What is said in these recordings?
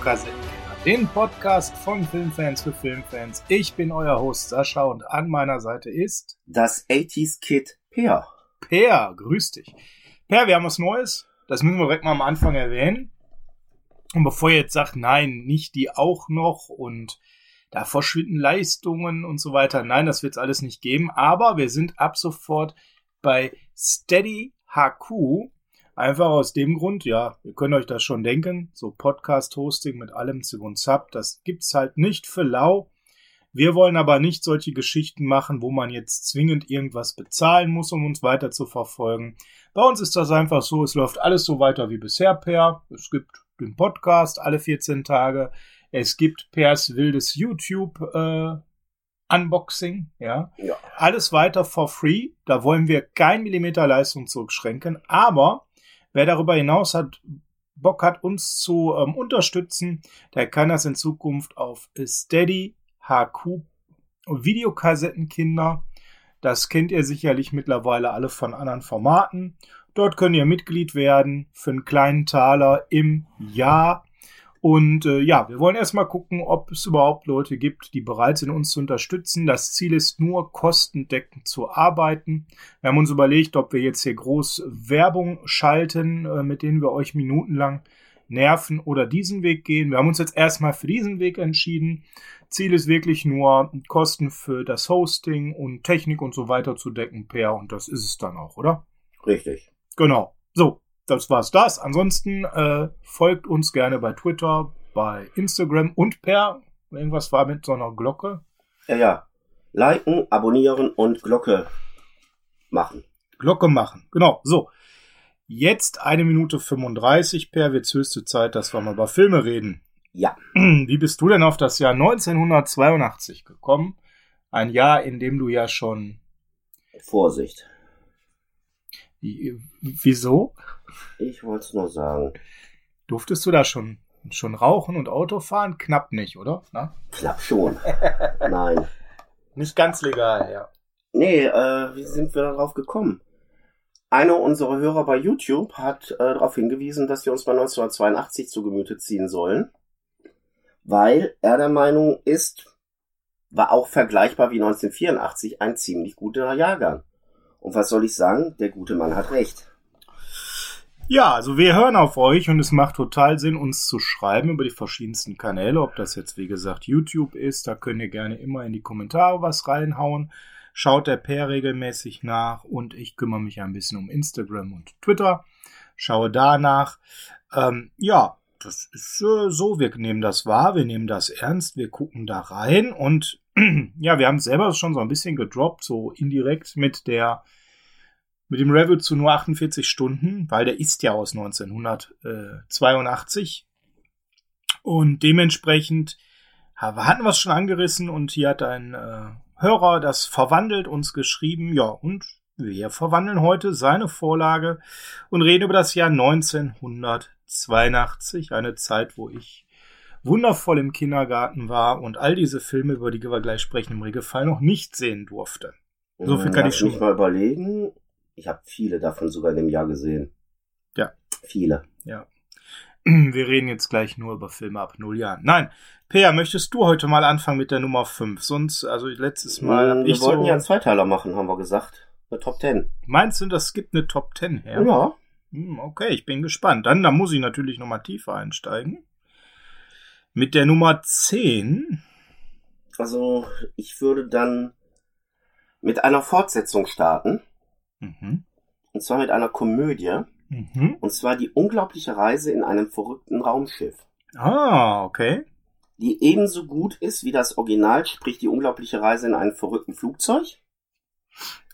Videokassettenkinder, den Podcast von Filmfans für Filmfans. Ich bin euer Host Sascha und an meiner Seite ist das 80s Kid Per. Per, grüß dich. Per, wir haben was Neues. Das müssen wir direkt mal am Anfang erwähnen. Und bevor ihr jetzt sagt, nein, nicht die auch noch und da verschwinden Leistungen und so weiter. Nein, das wird es alles nicht geben. Aber wir sind ab sofort bei Steady HQ. Einfach aus dem Grund, ja, ihr könnt euch das schon denken, so Podcast-Hosting mit allem Zip und Zap, das gibt's halt nicht für lau. Wir wollen aber nicht solche Geschichten machen, wo man jetzt zwingend irgendwas bezahlen muss, um uns weiter zu verfolgen. Bei uns ist das einfach so, es läuft alles so weiter wie bisher per. Es gibt den Podcast alle 14 Tage. Es gibt Pers wildes YouTube äh, Unboxing, ja. Ja. Alles weiter for free. Da wollen wir kein Millimeter Leistung zurückschränken. Aber wer darüber hinaus hat, Bock hat, uns zu ähm, unterstützen, der kann das in Zukunft auf Steady HQ Videokassettenkinder. Das kennt ihr sicherlich mittlerweile alle von anderen Formaten. Dort könnt ihr Mitglied werden für einen kleinen Taler im Jahr. Und äh, ja, wir wollen erstmal gucken, ob es überhaupt Leute gibt, die bereit sind, uns zu unterstützen. Das Ziel ist nur, kostendeckend zu arbeiten. Wir haben uns überlegt, ob wir jetzt hier groß Werbung schalten, äh, mit denen wir euch minutenlang nerven oder diesen Weg gehen. Wir haben uns jetzt erstmal für diesen Weg entschieden. Ziel ist wirklich nur, Kosten für das Hosting und Technik und so weiter zu decken, per. Und das ist es dann auch, oder? Richtig. Genau. So, das war's das. Ansonsten äh, folgt uns gerne bei Twitter, bei Instagram und per irgendwas war mit so einer Glocke. Ja, ja. Liken, abonnieren und Glocke machen. Glocke machen. Genau. So. Jetzt eine Minute 35 per wird's höchste Zeit, dass wir mal über Filme reden. Ja. Wie bist du denn auf das Jahr 1982 gekommen? Ein Jahr, in dem du ja schon. Vorsicht. Wie- Wieso? Ich wollte es nur sagen. Durftest du da schon, schon rauchen und Auto fahren? Knapp nicht, oder? Na? Knapp schon. Nein. Nicht ganz legal, ja. Nee, äh, wie sind wir darauf gekommen? Einer unserer Hörer bei YouTube hat äh, darauf hingewiesen, dass wir uns bei 1982 zu Gemüte ziehen sollen, weil er der Meinung ist, war auch vergleichbar wie 1984 ein ziemlich guter Jahrgang. Und was soll ich sagen? Der gute Mann hat recht. Ja, also wir hören auf euch und es macht total Sinn, uns zu schreiben über die verschiedensten Kanäle, ob das jetzt wie gesagt YouTube ist, da könnt ihr gerne immer in die Kommentare was reinhauen. Schaut der Per regelmäßig nach und ich kümmere mich ein bisschen um Instagram und Twitter. Schaue danach. Ähm, ja, das ist äh, so, wir nehmen das wahr, wir nehmen das ernst, wir gucken da rein und ja, wir haben selber schon so ein bisschen gedroppt, so indirekt mit der mit dem Review zu nur 48 Stunden, weil der ist ja aus 1982. Und dementsprechend ha- hatten wir es schon angerissen und hier hat ein äh, Hörer das verwandelt, uns geschrieben, ja, und wir verwandeln heute seine Vorlage und reden über das Jahr 1982, eine Zeit, wo ich wundervoll im Kindergarten war und all diese Filme, über die wir gleich sprechen, im Regelfall noch nicht sehen durfte. So viel kann Lass ich schon- mich mal überlegen. Ich habe viele davon sogar in dem Jahr gesehen. Ja. Viele. Wir reden jetzt gleich nur über Filme ab null Jahren. Nein, Peer, möchtest du heute mal anfangen mit der Nummer 5? Sonst, also letztes Mal Mm, hab wir ich wollten so. ja einen Zweiteiler machen, haben wir gesagt. Eine Top Ten. Meinst du, das gibt eine Top 10 her? Ja. Hm, Okay, ich bin gespannt. Dann, da muss ich natürlich noch mal tiefer einsteigen. Mit der Nummer 10. Also, ich würde dann mit einer Fortsetzung starten. Mhm. Und zwar mit einer Komödie. Mhm. Und zwar die unglaubliche Reise in einem verrückten Raumschiff. Ah, okay. Die ebenso gut ist wie das Original, sprich die unglaubliche Reise in einem verrückten Flugzeug.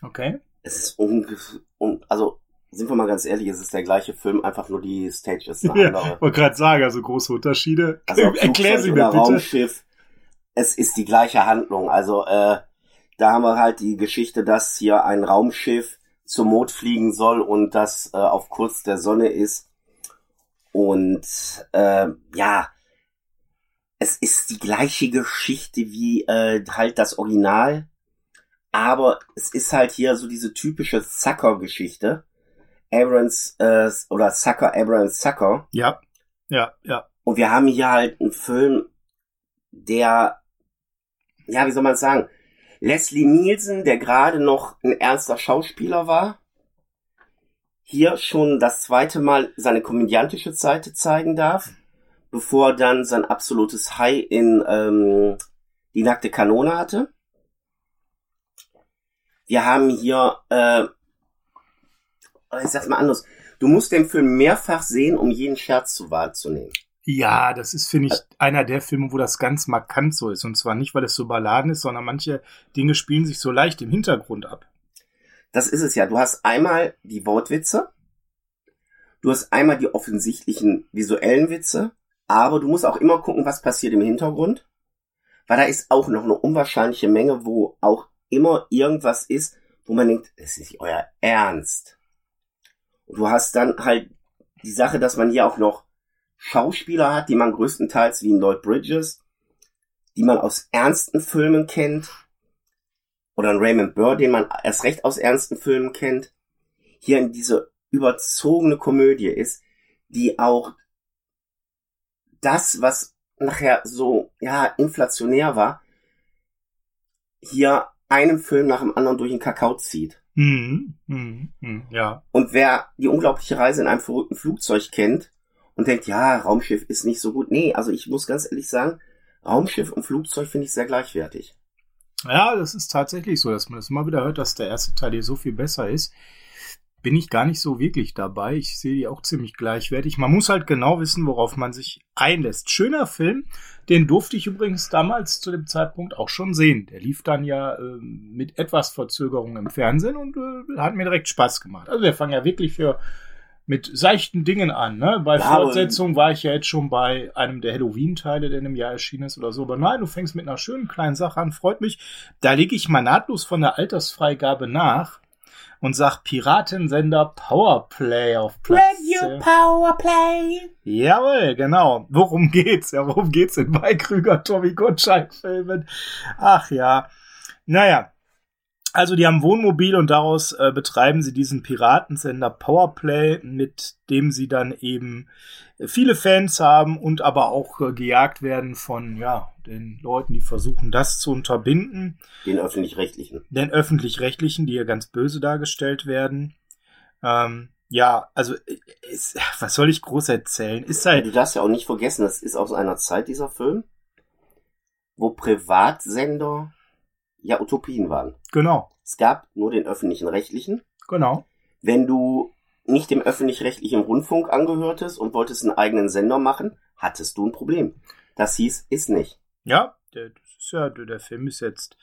Okay. Es ist un also sind wir mal ganz ehrlich, es ist der gleiche Film, einfach nur die Stage ist eine Ja, wollte gerade sagen, also große Unterschiede. Also Erklär sie mir bitte. Raumschiff, es ist die gleiche Handlung. Also äh, da haben wir halt die Geschichte, dass hier ein Raumschiff zur Mond fliegen soll und das äh, auf Kurs der Sonne ist. Und äh, ja, es ist die gleiche Geschichte wie äh, halt das Original, aber es ist halt hier so diese typische Sucker-Geschichte. Abrams äh, oder Sucker, Abrams Sucker. Ja. Ja, ja. Und wir haben hier halt einen Film, der, ja, wie soll man sagen, Leslie Nielsen, der gerade noch ein ernster Schauspieler war, hier schon das zweite Mal seine komödiantische Seite zeigen darf, bevor er dann sein absolutes High in ähm, die nackte Kanone hatte. Wir haben hier, äh, ich sag's mal anders, du musst den Film mehrfach sehen, um jeden Scherz zu wahrzunehmen. Ja, das ist, finde ich, einer der Filme, wo das ganz markant so ist. Und zwar nicht, weil es so balladen ist, sondern manche Dinge spielen sich so leicht im Hintergrund ab. Das ist es ja. Du hast einmal die Wortwitze, du hast einmal die offensichtlichen visuellen Witze, aber du musst auch immer gucken, was passiert im Hintergrund. Weil da ist auch noch eine unwahrscheinliche Menge, wo auch immer irgendwas ist, wo man denkt, das ist nicht euer Ernst. Und du hast dann halt die Sache, dass man hier auch noch Schauspieler hat, die man größtenteils wie Lloyd Bridges, die man aus ernsten Filmen kennt, oder ein Raymond Burr, den man erst recht aus ernsten Filmen kennt, hier in diese überzogene Komödie ist, die auch das, was nachher so, ja, inflationär war, hier einem Film nach dem anderen durch den Kakao zieht. Mhm. Mhm. Mhm. Ja. Und wer die unglaubliche Reise in einem verrückten Flugzeug kennt und denkt, ja, Raumschiff ist nicht so gut. Nee, also ich muss ganz ehrlich sagen, Raumschiff und Flugzeug finde ich sehr gleichwertig. Ja, das ist tatsächlich so, dass man das immer wieder hört, dass der erste Teil hier so viel besser ist bin ich gar nicht so wirklich dabei. Ich sehe die auch ziemlich gleichwertig. Man muss halt genau wissen, worauf man sich einlässt. Schöner Film, den durfte ich übrigens damals zu dem Zeitpunkt auch schon sehen. Der lief dann ja äh, mit etwas Verzögerung im Fernsehen und äh, hat mir direkt Spaß gemacht. Also wir fangen ja wirklich für mit seichten Dingen an. Ne? Bei ja, Fortsetzung war ich ja jetzt schon bei einem der Halloween-Teile, der in einem Jahr erschienen ist oder so. Aber nein, du fängst mit einer schönen kleinen Sache an, freut mich. Da lege ich mal nahtlos von der Altersfreigabe nach und sagt Piratensender Powerplay auf Platz. Radio Powerplay. Jawohl, genau. Worum geht's? Ja, worum geht's in bei Krüger Tommy Gottschalk Filmen? Ach ja. Naja. Also die haben Wohnmobil und daraus äh, betreiben sie diesen Piratensender Powerplay, mit dem sie dann eben viele Fans haben und aber auch äh, gejagt werden von ja den Leuten, die versuchen, das zu unterbinden. Den öffentlich-rechtlichen. Den öffentlich-rechtlichen, die hier ganz böse dargestellt werden. Ähm, ja, also ist, was soll ich groß erzählen? Ist halt. Du darfst ja auch nicht vergessen, das ist aus einer Zeit dieser Film, wo Privatsender ja Utopien waren. Genau. Es gab nur den öffentlichen rechtlichen. Genau. Wenn du nicht dem öffentlich-rechtlichen Rundfunk angehörtest und wolltest einen eigenen Sender machen, hattest du ein Problem. Das hieß, ist nicht. Ja, der, ist ja, der Film ist jetzt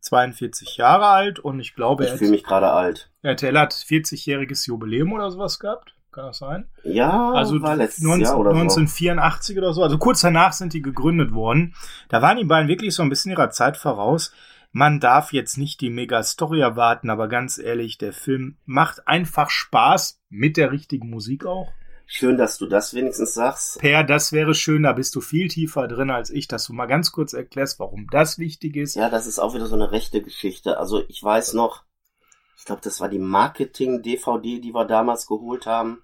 42 Jahre alt und ich glaube, ich fühle mich gerade alt. RTL hat 40-jähriges Jubiläum oder sowas gehabt. Kann das sein? Ja, also war letztes 19, Jahr oder 1984 so. oder so. Also kurz danach sind die gegründet worden. Da waren die beiden wirklich so ein bisschen ihrer Zeit voraus. Man darf jetzt nicht die Mega-Story erwarten, aber ganz ehrlich, der Film macht einfach Spaß mit der richtigen Musik auch. Schön, dass du das wenigstens sagst. Per, das wäre schön, da bist du viel tiefer drin als ich, dass du mal ganz kurz erklärst, warum das wichtig ist. Ja, das ist auch wieder so eine rechte Geschichte. Also ich weiß noch, ich glaube, das war die Marketing-DVD, die wir damals geholt haben.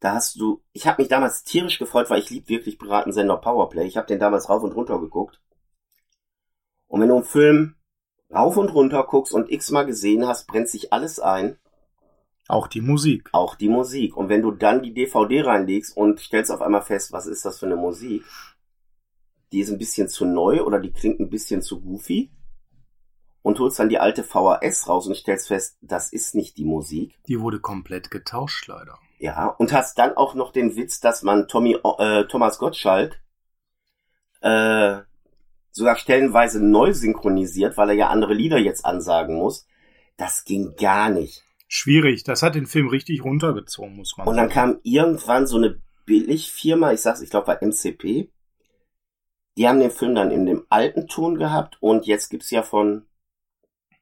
Da hast du, ich habe mich damals tierisch gefreut, weil ich lieb wirklich Piratensender Powerplay. Ich habe den damals rauf und runter geguckt. Und wenn du einen Film rauf und runter guckst und x-mal gesehen hast, brennt sich alles ein. Auch die Musik. Auch die Musik. Und wenn du dann die DVD reinlegst und stellst auf einmal fest, was ist das für eine Musik? Die ist ein bisschen zu neu oder die klingt ein bisschen zu goofy. Und holst dann die alte VHS raus und stellst fest, das ist nicht die Musik. Die wurde komplett getauscht, leider. Ja, und hast dann auch noch den Witz, dass man Tommy, äh, Thomas Gottschalk äh, sogar stellenweise neu synchronisiert, weil er ja andere Lieder jetzt ansagen muss. Das ging gar nicht. Schwierig, das hat den Film richtig runtergezogen, muss man Und dann kam irgendwann so eine Billigfirma, ich sag's, ich glaube bei MCP. Die haben den Film dann in dem alten Ton gehabt und jetzt gibt's ja von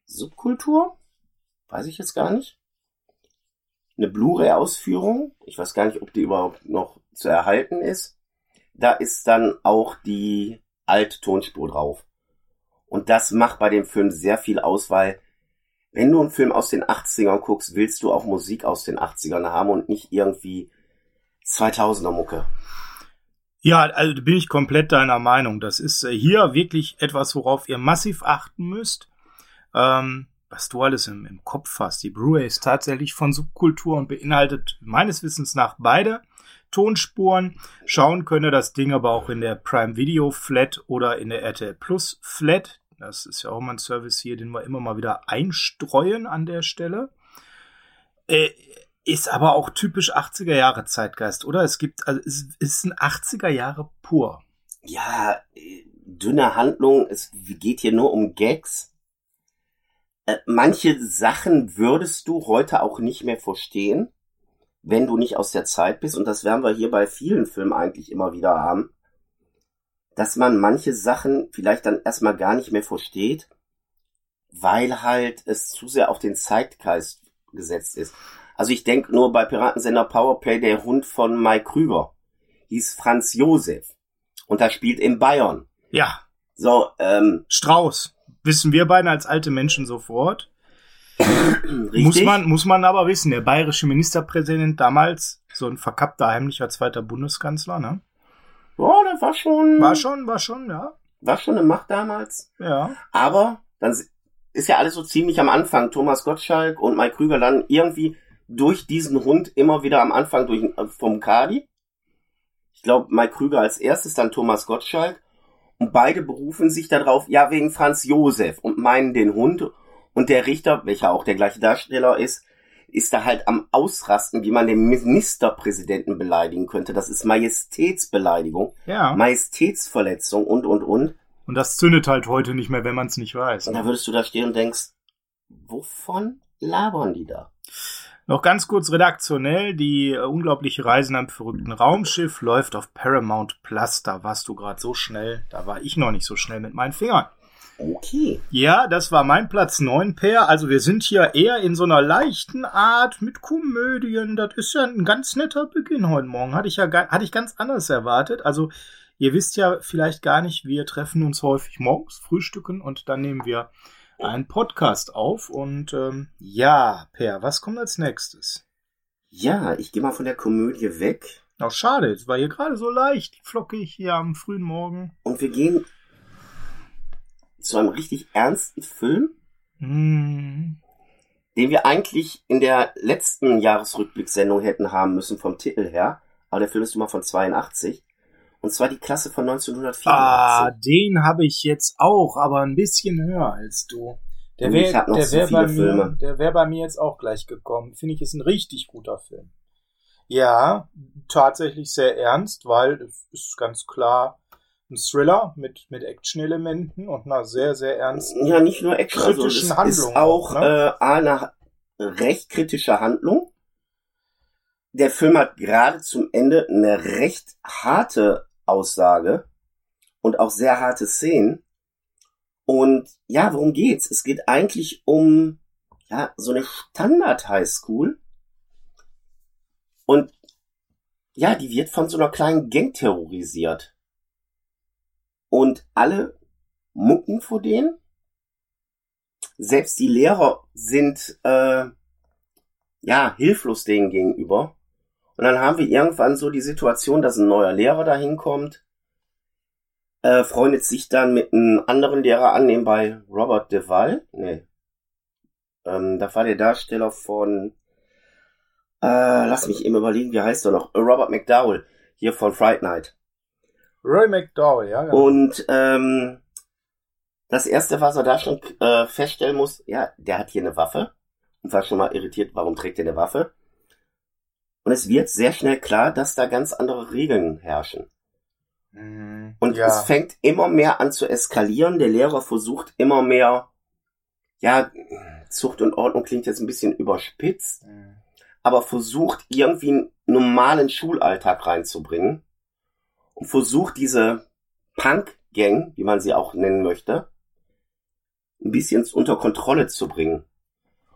Subkultur, weiß ich jetzt gar nicht, eine Blu-ray-Ausführung. Ich weiß gar nicht, ob die überhaupt noch zu erhalten ist. Da ist dann auch die alte Tonspur drauf. Und das macht bei dem Film sehr viel aus, weil wenn du einen Film aus den 80ern guckst, willst du auch Musik aus den 80ern haben und nicht irgendwie 2000er Mucke. Ja, also bin ich komplett deiner Meinung. Das ist äh, hier wirklich etwas, worauf ihr massiv achten müsst. Ähm, was du alles im, im Kopf hast. Die Blu-ray ist tatsächlich von Subkultur und beinhaltet meines Wissens nach beide Tonspuren. Schauen könne das Ding aber auch in der Prime Video Flat oder in der RTL Plus Flat. Das ist ja auch mal ein Service hier, den wir immer mal wieder einstreuen an der Stelle. Äh, ist aber auch typisch 80er Jahre Zeitgeist, oder? Es gibt, also es ist ein 80er Jahre pur. Ja, äh, dünne Handlung, es geht hier nur um Gags. Äh, manche Sachen würdest du heute auch nicht mehr verstehen, wenn du nicht aus der Zeit bist. Und das werden wir hier bei vielen Filmen eigentlich immer wieder haben. Dass man manche Sachen vielleicht dann erstmal gar nicht mehr versteht, weil halt es zu sehr auf den Zeitgeist gesetzt ist. Also ich denke nur bei Piratensender Powerplay der Hund von Mike Krüger hieß Franz Josef und da spielt in Bayern. Ja. So, ähm, Strauß. Wissen wir beide als alte Menschen sofort. Muss man, muss man aber wissen, der bayerische Ministerpräsident damals, so ein verkappter, heimlicher zweiter Bundeskanzler, ne? Ja, der war schon. War schon, war schon, ja. War schon eine Macht damals. Ja. Aber dann ist ja alles so ziemlich am Anfang. Thomas Gottschalk und Mike Krüger dann irgendwie durch diesen Hund immer wieder am Anfang durch, äh, vom Kadi. Ich glaube, Mike Krüger als erstes, dann Thomas Gottschalk. Und beide berufen sich darauf, ja, wegen Franz Josef und meinen den Hund. Und der Richter, welcher auch der gleiche Darsteller ist, ist da halt am Ausrasten, wie man den Ministerpräsidenten beleidigen könnte. Das ist Majestätsbeleidigung, Ja. Majestätsverletzung und, und, und. Und das zündet halt heute nicht mehr, wenn man es nicht weiß. Und da würdest du da stehen und denkst, wovon labern die da? Noch ganz kurz redaktionell, die äh, unglaubliche Reise in einem verrückten Raumschiff läuft auf Paramount Plus. Da warst du gerade so schnell, da war ich noch nicht so schnell mit meinen Fingern. Okay. Ja, das war mein Platz 9 Pair. Also wir sind hier eher in so einer leichten Art mit Komödien. Das ist ja ein ganz netter Beginn heute Morgen. Hatte ich ja hatte ich ganz anders erwartet. Also ihr wisst ja vielleicht gar nicht, wir treffen uns häufig morgens, frühstücken und dann nehmen wir einen Podcast auf. Und ähm, ja, Per, was kommt als nächstes? Ja, ich gehe mal von der Komödie weg Auch schade, es war hier gerade so leicht, flockig hier am frühen Morgen. und wir gehen zu einem richtig ernsten Film, Hm. den wir eigentlich in der letzten Jahresrückblickssendung hätten haben müssen vom Titel her. Aber der Film ist nun mal von 82. Und zwar die Klasse von 1984. Ah, den habe ich jetzt auch, aber ein bisschen höher als du. Der wäre der so wär bei mir, der wäre bei mir jetzt auch gleich gekommen. Finde ich, ist ein richtig guter Film. Ja, tatsächlich sehr ernst, weil es ist ganz klar ein Thriller mit, mit Action-Elementen und einer sehr, sehr ernsten. Ja, nicht nur Action, also es Kritischen ist Handlung auch auch, ne? äh, eine recht kritische Handlung. Der Film hat gerade zum Ende eine recht harte Aussage und auch sehr harte Szenen. Und ja, worum geht's? Es geht eigentlich um ja so eine Standard Highschool und ja, die wird von so einer kleinen Gang terrorisiert. Und alle mucken vor denen. Selbst die Lehrer sind äh, ja hilflos denen gegenüber. Und dann haben wir irgendwann so die Situation, dass ein neuer Lehrer dahin kommt, äh, freundet sich dann mit einem anderen Lehrer an, nebenbei Robert Duvall. Nee. Ähm, da war der Darsteller von äh, lass mich eben überlegen, wie heißt er noch? Robert McDowell, hier von Fright Night. Roy McDowell, ja, genau. Und ähm, das erste, was er da schon äh, feststellen muss, ja, der hat hier eine Waffe und war schon mal irritiert, warum trägt er eine Waffe? Und es wird sehr schnell klar, dass da ganz andere Regeln herrschen. Mhm, Und ja. es fängt immer mehr an zu eskalieren. Der Lehrer versucht immer mehr, ja, Zucht und Ordnung klingt jetzt ein bisschen überspitzt, Mhm. aber versucht irgendwie einen normalen Schulalltag reinzubringen und versucht diese Punk-Gang, wie man sie auch nennen möchte, ein bisschen unter Kontrolle zu bringen.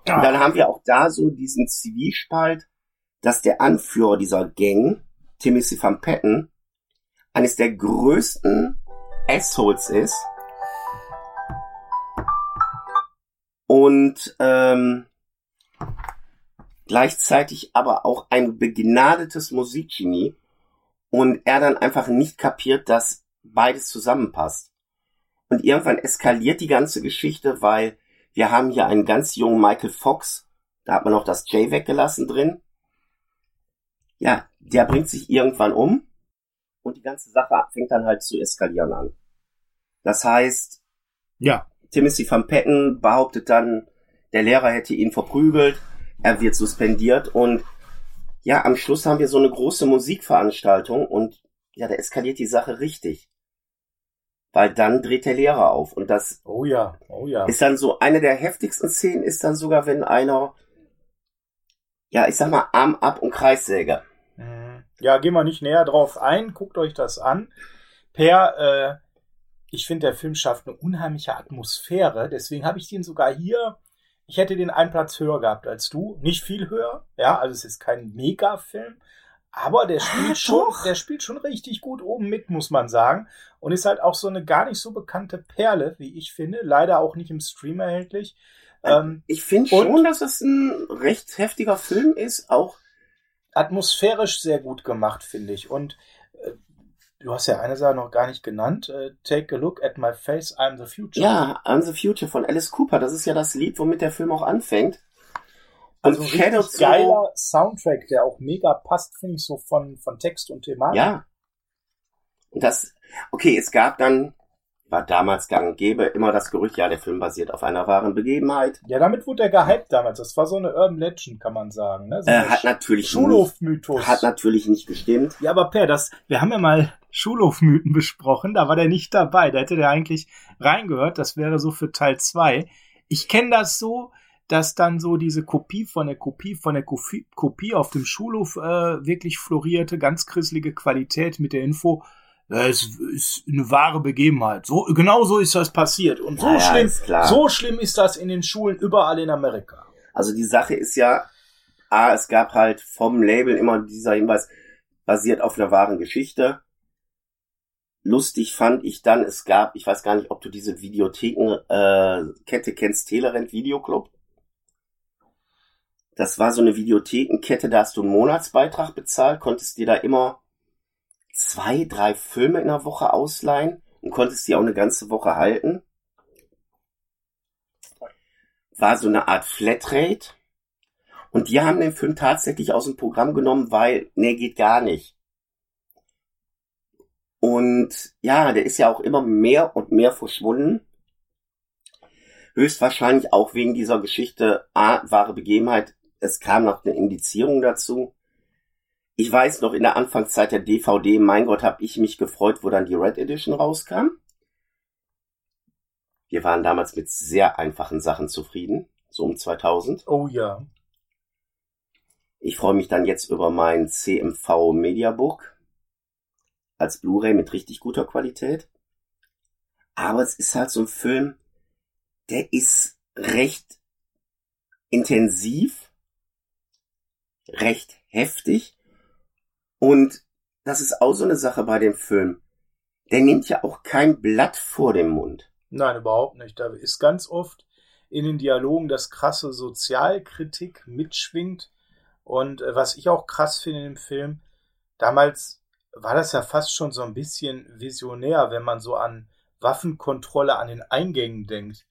Ja. Und dann haben wir auch da so diesen Zivilspalt, dass der Anführer dieser Gang, Timothy Van Patten, eines der größten Assholes ist. Und ähm, gleichzeitig aber auch ein begnadetes Musikgenie und er dann einfach nicht kapiert, dass beides zusammenpasst. Und irgendwann eskaliert die ganze Geschichte, weil wir haben hier einen ganz jungen Michael Fox, da hat man noch das J weggelassen drin. Ja, der bringt sich irgendwann um und die ganze Sache fängt dann halt zu eskalieren an. Das heißt, ja. Timothy van Patten behauptet dann, der Lehrer hätte ihn verprügelt, er wird suspendiert und ja, am Schluss haben wir so eine große Musikveranstaltung und ja, da eskaliert die Sache richtig. Weil dann dreht der Lehrer auf und das oh ja, oh ja. ist dann so eine der heftigsten Szenen ist dann sogar, wenn einer ja, ich sag mal Arm ab und Kreissäge. Mhm. Ja, gehen wir nicht näher drauf ein, guckt euch das an. Per, äh, ich finde, der Film schafft eine unheimliche Atmosphäre, deswegen habe ich den sogar hier ich hätte den einen Platz höher gehabt als du. Nicht viel höher. Ja, also es ist kein Mega-Film. Aber der spielt ah, schon, doch. der spielt schon richtig gut oben mit, muss man sagen. Und ist halt auch so eine gar nicht so bekannte Perle, wie ich finde. Leider auch nicht im Stream erhältlich. Ähm, ich finde schon, dass es ein recht heftiger Film ist, auch atmosphärisch sehr gut gemacht, finde ich. Und äh, Du hast ja eine Sache noch gar nicht genannt. Uh, Take a look at my face, I'm the future. Ja, I'm the future von Alice Cooper. Das ist ja das Lied, womit der Film auch anfängt. Und also ein richtig geiler Soundtrack, der auch mega passt, finde ich so von, von Text und Thematik. Ja. Und das, okay, es gab dann, war damals gang und gäbe, immer das Gerücht, ja, der Film basiert auf einer wahren Begebenheit. Ja, damit wurde er gehypt damals. Das war so eine Urban Legend, kann man sagen. Ne? So äh, hat natürlich Schulhofmythos. Hat natürlich nicht gestimmt. Ja, aber Per, das, wir haben ja mal Schulhofmythen besprochen. Da war der nicht dabei. Da hätte der eigentlich reingehört. Das wäre so für Teil 2. Ich kenne das so, dass dann so diese Kopie von der Kopie von der Kopie, Kopie auf dem Schulhof äh, wirklich florierte, ganz christliche Qualität mit der Info, es ist eine wahre Begebenheit. So, genau so ist das passiert. Und so ja, schlimm, so schlimm ist das in den Schulen überall in Amerika. Also die Sache ist ja, A, es gab halt vom Label immer dieser Hinweis, basiert auf einer wahren Geschichte lustig fand ich dann, es gab, ich weiß gar nicht, ob du diese Videothekenkette äh, kennst, Telerent Videoclub. Das war so eine Videothekenkette, da hast du einen Monatsbeitrag bezahlt, konntest dir da immer zwei, drei Filme in der Woche ausleihen und konntest die auch eine ganze Woche halten. War so eine Art Flatrate. Und die haben den Film tatsächlich aus dem Programm genommen, weil, nee, geht gar nicht. Und ja, der ist ja auch immer mehr und mehr verschwunden. Höchstwahrscheinlich auch wegen dieser Geschichte, A, wahre Begebenheit. Es kam noch eine Indizierung dazu. Ich weiß noch in der Anfangszeit der DVD, mein Gott, hab ich mich gefreut, wo dann die Red Edition rauskam. Wir waren damals mit sehr einfachen Sachen zufrieden, so um 2000. Oh ja. Ich freue mich dann jetzt über mein CMV Mediabook als Blu-ray mit richtig guter Qualität. Aber es ist halt so ein Film, der ist recht intensiv, recht heftig und das ist auch so eine Sache bei dem Film. Der nimmt ja auch kein Blatt vor dem Mund. Nein, überhaupt nicht. Da ist ganz oft in den Dialogen das krasse Sozialkritik mitschwingt. Und äh, was ich auch krass finde in dem Film, damals war das ja fast schon so ein bisschen visionär, wenn man so an Waffenkontrolle an den Eingängen denkt.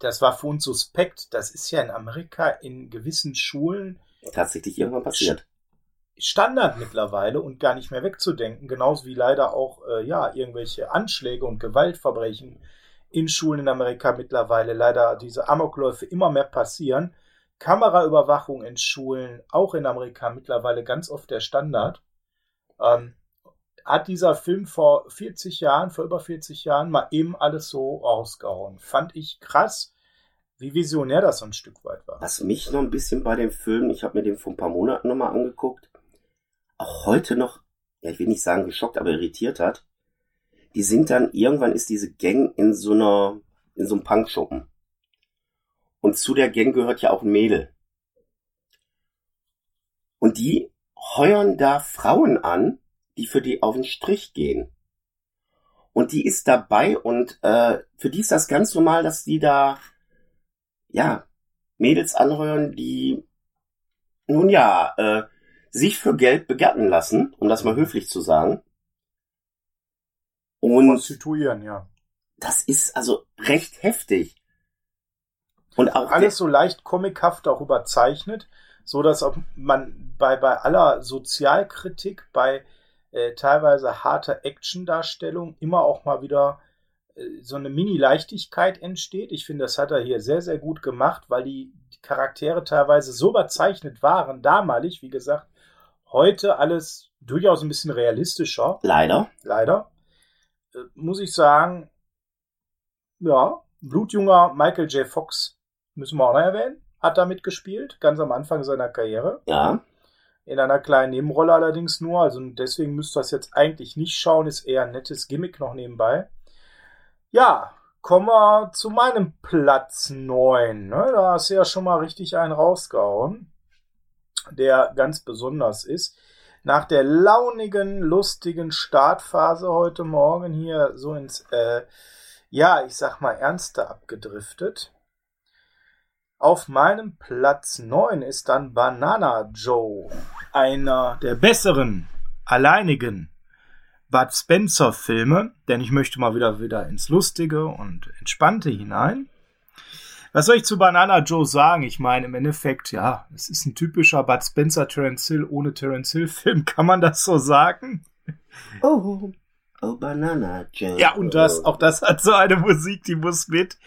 Das war für uns suspekt. Das ist ja in Amerika in gewissen Schulen tatsächlich irgendwann passiert. Standard mittlerweile und gar nicht mehr wegzudenken, genauso wie leider auch äh, ja irgendwelche Anschläge und Gewaltverbrechen in Schulen in Amerika mittlerweile leider diese Amokläufe immer mehr passieren. Kameraüberwachung in Schulen auch in Amerika mittlerweile ganz oft der Standard. Ähm, hat dieser Film vor 40 Jahren, vor über 40 Jahren mal eben alles so rausgehauen. Fand ich krass, wie visionär das so ein Stück weit war. Was mich noch ein bisschen bei dem Film, ich habe mir den vor ein paar Monaten nochmal angeguckt, auch heute noch, ja, ich will nicht sagen geschockt, aber irritiert hat. Die sind dann, irgendwann ist diese Gang in so einer, in so einem Punkschuppen. Und zu der Gang gehört ja auch ein Mädel. Und die heuern da Frauen an, die für die auf den Strich gehen. Und die ist dabei und äh, für die ist das ganz normal, dass die da ja Mädels anheuern, die nun ja, äh, sich für Geld begatten lassen, um das mal höflich zu sagen. Und Konstituieren, ja. das ist also recht heftig. Und auch Alles so leicht comichaft auch überzeichnet, so dass man bei, bei aller Sozialkritik, bei äh, teilweise harter Action-Darstellung immer auch mal wieder äh, so eine Mini-Leichtigkeit entsteht. Ich finde, das hat er hier sehr, sehr gut gemacht, weil die, die Charaktere teilweise so überzeichnet waren, damalig, wie gesagt, heute alles durchaus ein bisschen realistischer, leider. leider. Äh, muss ich sagen, ja, blutjunger Michael J. Fox, müssen wir auch noch erwähnen, hat da mitgespielt, ganz am Anfang seiner Karriere. Ja. In einer kleinen Nebenrolle allerdings nur, also deswegen müsst ihr das jetzt eigentlich nicht schauen, ist eher ein nettes Gimmick noch nebenbei. Ja, kommen wir zu meinem Platz 9. Ne? Da hast du ja schon mal richtig einen rausgehauen, der ganz besonders ist. Nach der launigen, lustigen Startphase heute Morgen hier so ins, äh, ja, ich sag mal, ernste abgedriftet. Auf meinem Platz 9 ist dann Banana Joe, einer der besseren, alleinigen Bud Spencer Filme, denn ich möchte mal wieder wieder ins Lustige und Entspannte hinein. Was soll ich zu Banana Joe sagen? Ich meine, im Endeffekt, ja, es ist ein typischer Bud Spencer Terence Hill ohne Terence Hill Film, kann man das so sagen? Oh, oh Banana Joe. Ja, und das, auch das hat so eine Musik, die muss mit.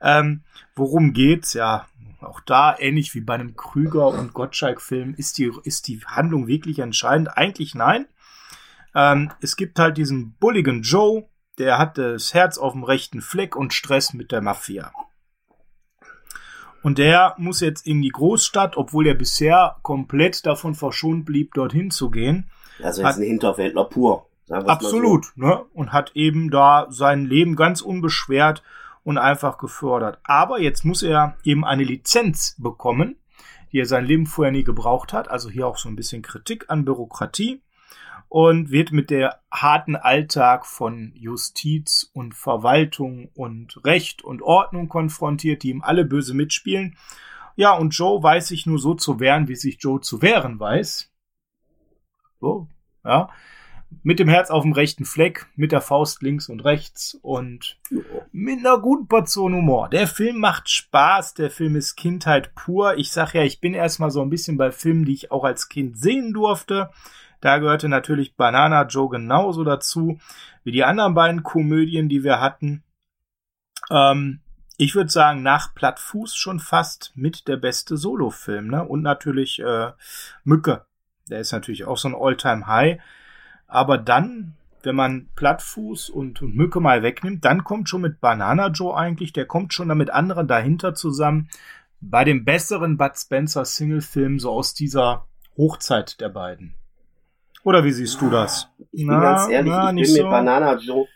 Ähm, worum geht's? Ja, auch da, ähnlich wie bei einem Krüger- und Gottschalk-Film, ist die, ist die Handlung wirklich entscheidend? Eigentlich nein. Ähm, es gibt halt diesen bulligen Joe, der hat das Herz auf dem rechten Fleck und Stress mit der Mafia. Und der muss jetzt in die Großstadt, obwohl er bisher komplett davon verschont blieb, dorthin zu gehen. Also er ist ein Hinterwäldler pur. Mal so. Absolut, ne? Und hat eben da sein Leben ganz unbeschwert und einfach gefördert. Aber jetzt muss er eben eine Lizenz bekommen, die er sein Leben vorher nie gebraucht hat. Also hier auch so ein bisschen Kritik an Bürokratie und wird mit der harten Alltag von Justiz und Verwaltung und Recht und Ordnung konfrontiert, die ihm alle böse mitspielen. Ja, und Joe weiß sich nur so zu wehren, wie sich Joe zu wehren weiß. So, ja. Mit dem Herz auf dem rechten Fleck, mit der Faust links und rechts und mit einer guten Portion Humor. Der Film macht Spaß, der Film ist Kindheit pur. Ich sag ja, ich bin erstmal so ein bisschen bei Filmen, die ich auch als Kind sehen durfte. Da gehörte natürlich Banana Joe genauso dazu wie die anderen beiden Komödien, die wir hatten. Ähm, ich würde sagen, nach Plattfuß schon fast mit der beste Solofilm, ne? Und natürlich äh, Mücke. Der ist natürlich auch so ein All-Time-High. Aber dann, wenn man Plattfuß und, Mücke mal wegnimmt, dann kommt schon mit Banana Joe eigentlich, der kommt schon da mit anderen dahinter zusammen. Bei dem besseren Bud Spencer Single-Film so aus dieser Hochzeit der beiden. Oder wie siehst du das? Ich bin Na, ganz ehrlich, na, ich bin nicht mit so. Banana Joe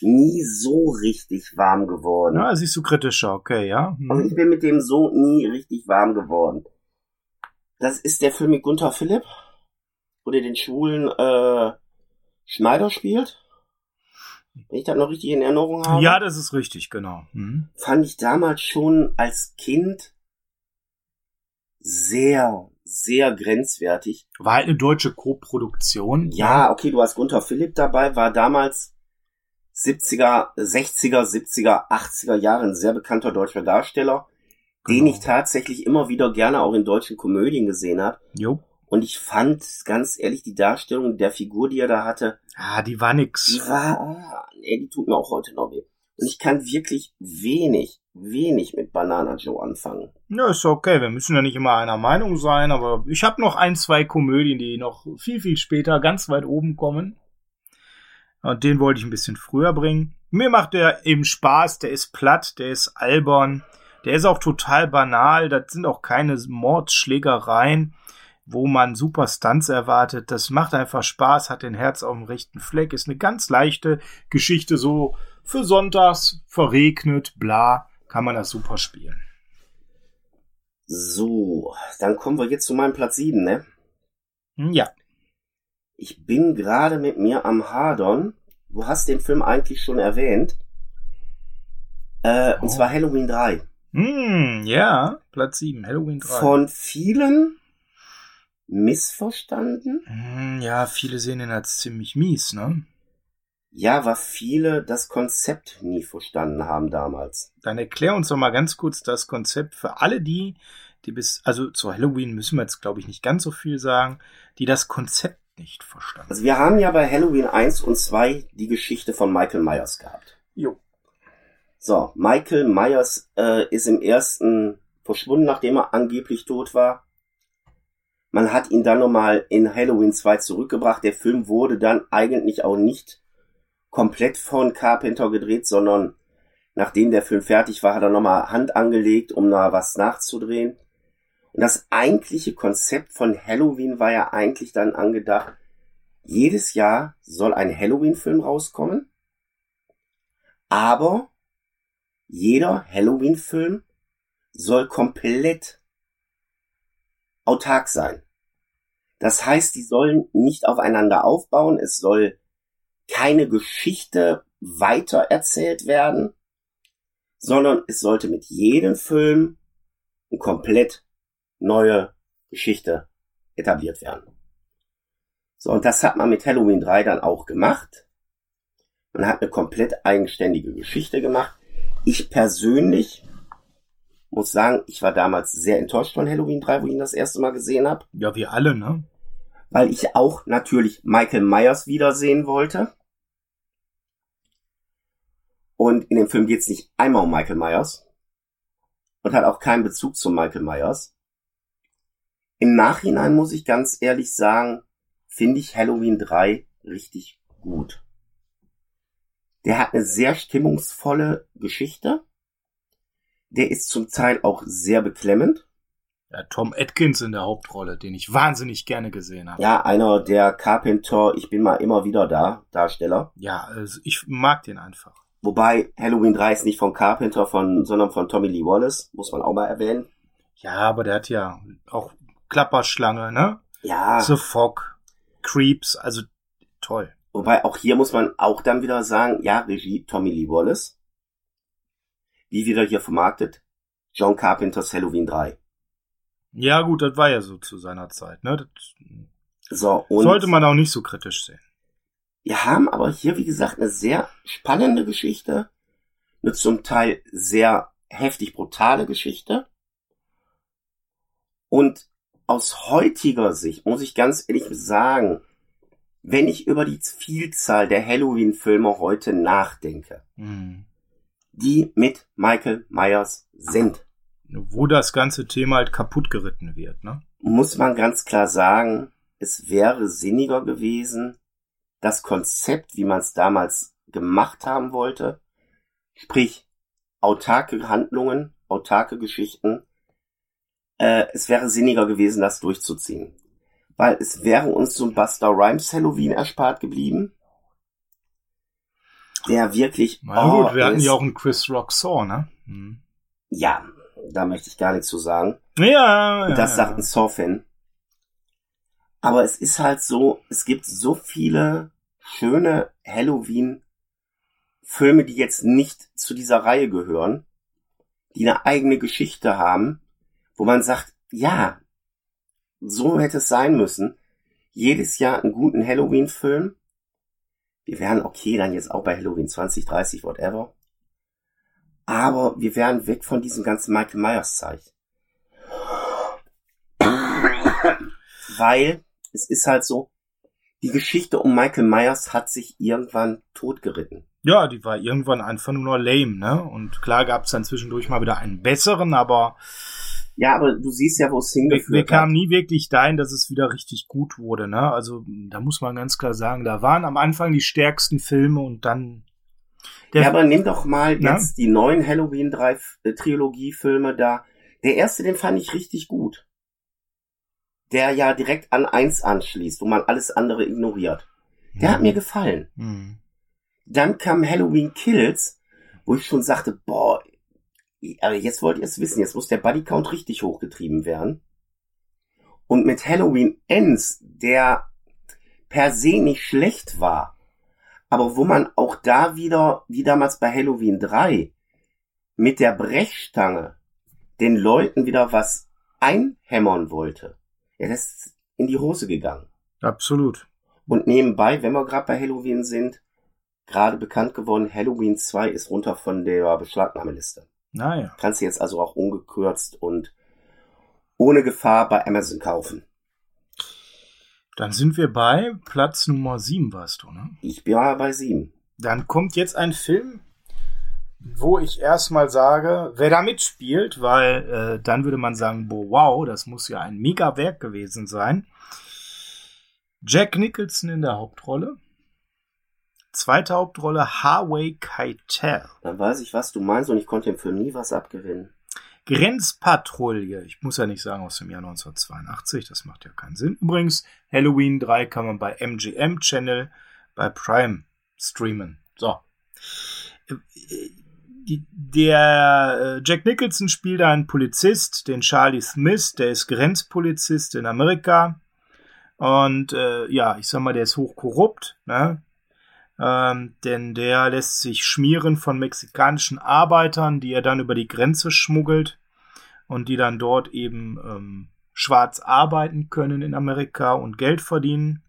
nie so richtig warm geworden. Na, siehst du kritischer, okay, ja. Hm. Also ich bin mit dem so nie richtig warm geworden. Das ist der Film mit Gunther Philipp, wo der den schwulen äh, Schneider spielt. Wenn ich das noch richtig in Erinnerung habe. Ja, das ist richtig, genau. Hm. fand ich damals schon als Kind sehr, sehr grenzwertig. War halt eine deutsche Co-Produktion. Ja, okay, du hast Gunther Philipp dabei, war damals 70er, 60er, 70er, 80er Jahre ein sehr bekannter deutscher Darsteller, den Genau. ich tatsächlich immer wieder gerne auch in deutschen Komödien gesehen habe. Jo. Und ich fand, ganz ehrlich, die Darstellung der Figur, die er da hatte, Ah, die war nix. die war, ah, nee, die tut mir auch heute noch weh. Und ich kann wirklich wenig, wenig mit Banana Joe anfangen. Ja, ist okay. Wir müssen ja nicht immer einer Meinung sein, aber ich habe noch ein, zwei Komödien, die noch viel, viel später ganz weit oben kommen. Und den wollte ich ein bisschen früher bringen. Mir macht der eben Spaß, der ist platt, der ist albern, der ist auch total banal, das sind auch keine Mordschlägereien, wo man super Stunts erwartet. Das macht einfach Spaß, hat den Herz auf dem rechten Fleck, ist eine ganz leichte Geschichte, so für Sonntags, verregnet, bla, kann man das super spielen. So, dann kommen wir jetzt zu meinem Platz 7, ne? Hm, Ja. Ich bin gerade mit mir am Hadern. Du hast den Film eigentlich schon erwähnt. Äh, Oh. Und zwar Halloween 3. Hm, ja, Platz 7, Halloween 3. Von vielen missverstanden. Hm, Ja, viele sehen ihn als ziemlich mies, ne? Ja, weil viele das Konzept nie verstanden haben damals. Dann erklär uns doch mal ganz kurz das Konzept für alle die, die bis, also zu Halloween müssen wir jetzt, glaube ich, nicht ganz so viel sagen, die das Konzept nicht verstanden. Also wir haben ja bei Halloween 1 und 2 die Geschichte von Michael Myers gehabt. Jo. So, Michael Myers äh, ist im ersten verschwunden, nachdem er angeblich tot war. Man hat ihn dann nochmal in Halloween 2 zurückgebracht. Der Film wurde dann eigentlich auch nicht komplett von Carpenter gedreht, sondern nachdem der Film fertig war, hat er nochmal Hand angelegt, um da was nachzudrehen. Und das eigentliche Konzept von Halloween war ja eigentlich dann angedacht, jedes Jahr soll ein Halloween-Film rauskommen, aber jeder Halloween-Film soll komplett autark sein. Das heißt, die sollen nicht aufeinander aufbauen, es soll keine Geschichte weiter erzählt werden, sondern es sollte mit jedem Film eine komplett neue Geschichte etabliert werden. So, und das hat man mit Halloween 3 dann auch gemacht. Man hat eine komplett eigenständige Geschichte gemacht. Ich persönlich muss sagen, ich war damals sehr enttäuscht von Halloween 3, wo ich ihn das erste Mal gesehen habe, Ja, wir alle, ne? weil ich auch natürlich Michael Myers wiedersehen wollte. Und in dem Film geht es nicht einmal um Michael Myers und hat auch keinen Bezug zu Michael Myers. Im Nachhinein muss ich ganz ehrlich sagen, finde ich Halloween 3 richtig gut. Der hat eine sehr stimmungsvolle Geschichte. Der ist zum Teil auch sehr beklemmend. Ja, Tom Atkins in der Hauptrolle, den ich wahnsinnig gerne gesehen habe. Ja, einer der Carpenter, ich bin mal immer wieder da, Darsteller. Ja, also ich mag den einfach. Wobei Halloween 3 ist nicht von Carpenter, von, sondern von Tommy Lee Wallace, muss man auch mal erwähnen. Ja, aber der hat ja auch Klapperschlange, ne? Ja, The Fog, Creeps, also toll. wobei auch hier muss man auch dann wieder sagen, ja, Regie Tommy Lee Wallace. Wie wieder hier vermarktet, John Carpenters Halloween 3. Ja, gut, das war ja so zu seiner Zeit, ne? Das So, und sollte man auch nicht so kritisch sehen. Wir haben aber hier, wie gesagt, eine sehr spannende Geschichte, eine zum Teil sehr heftig brutale Geschichte. Und aus heutiger Sicht muss ich ganz ehrlich sagen, wenn ich über die Vielzahl der Halloween-Filme heute nachdenke, Hm. die mit Michael Myers sind, Wo das ganze Thema halt kaputt geritten wird, ne? muss man ganz klar sagen, es wäre sinniger gewesen, das Konzept, wie man es damals gemacht haben wollte, sprich autarke Handlungen, autarke Geschichten, äh, es wäre sinniger gewesen, das durchzuziehen. Weil es wäre uns so ein Buster Rhymes Halloween erspart geblieben, der wirklich, Na oh, gut, wir hatten ja auch einen Chris Rock Saw, ne? Hm. ja, da möchte ich gar nichts zu sagen. Ja, ja, Das ja. sagt ein Saw-Fan. Aber es ist halt so, es gibt so viele schöne Halloween-Filme, die jetzt nicht zu dieser Reihe gehören, die eine eigene Geschichte haben, wo man sagt, ja, so hätte es sein müssen. Jedes Jahr einen guten Halloween-Film. Wir wären okay, dann jetzt auch bei Halloween 20, 30, whatever. Aber wir wären weg von diesem ganzen Michael Myers-Zeug. Weil es ist halt so, die Geschichte um Michael Myers hat sich irgendwann totgeritten. Ja, die war irgendwann einfach nur noch lame, ne? Und klar gab's dann zwischendurch mal wieder einen besseren, aber Ja, aber du siehst ja, wo es wir, wir hingeführt kamen nie wirklich dahin, dass es wieder richtig gut wurde, ne? Also da muss man ganz klar sagen, da waren am Anfang die stärksten Filme und dann der Ja, aber nimm doch mal Ja. jetzt die neuen Halloween 3 äh, Trilogie-Filme da. Der erste, den fand ich richtig gut. Der ja direkt an eins anschließt, wo man alles andere ignoriert. Der hat mir gefallen. Hm. Dann kam Halloween Kills, wo ich schon sagte, boah, aber jetzt wollt ihr es wissen, jetzt muss der Bodycount richtig hochgetrieben werden. Und mit Halloween Ends, der per se nicht schlecht war, aber wo man auch da wieder, wie damals bei Halloween 3, mit der Brechstange den Leuten wieder was einhämmern wollte. Ja, das in die Hose gegangen. Absolut. Und nebenbei, wenn wir gerade bei Halloween sind, gerade bekannt geworden, Halloween 2 ist runter von der Beschlagnahmeliste. Naja. Kannst du jetzt also auch ungekürzt und ohne Gefahr bei Amazon kaufen. Dann sind wir bei Platz Nummer 7, warst du, ne? Ich bin ja bei 7. Dann kommt jetzt ein Film, wo ich erstmal sage, wer da mitspielt, weil äh, dann würde man sagen, boah, wow, das muss ja ein mega Werk gewesen sein. Jack Nicholson in der Hauptrolle. Zweite Hauptrolle Harvey Keitel. Dann weiß ich, was du meinst und ich konnte dem Film nie was abgewinnen. Grenzpatrouille. Ich muss ja nicht sagen aus dem Jahr 1982, das macht ja keinen Sinn. Übrigens, Halloween 3 kann man bei MGM Channel bei Prime streamen. So. Der Jack Nicholson spielt einen Polizist, den Charlie Smith, der ist Grenzpolizist in Amerika. Und äh, ja, ich sag mal, der ist hochkorrupt, ne? Ähm, denn der lässt sich schmieren von mexikanischen Arbeitern, die er dann über die Grenze schmuggelt und die dann dort eben ähm, schwarz arbeiten können in Amerika und Geld verdienen.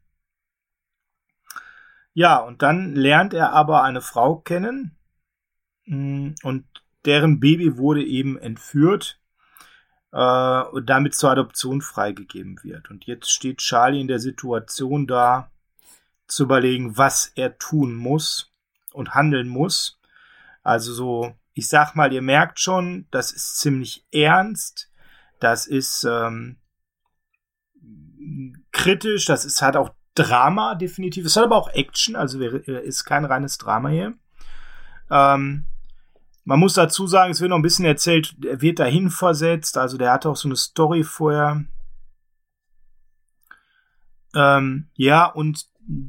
Ja, und dann lernt er aber eine Frau kennen und deren Baby wurde eben entführt äh, und damit zur Adoption freigegeben wird. Und jetzt steht Charlie in der Situation da, zu überlegen, was er tun muss und handeln muss. Also so, ich sag mal, ihr merkt schon, das ist ziemlich ernst, das ist ähm, kritisch, das ist hat auch Drama definitiv, es hat aber auch Action, also ist kein reines Drama hier. Ähm, man muss dazu sagen, es wird noch ein bisschen erzählt, er wird dahin versetzt, also der hat auch so eine Story vorher. Ähm, ja, und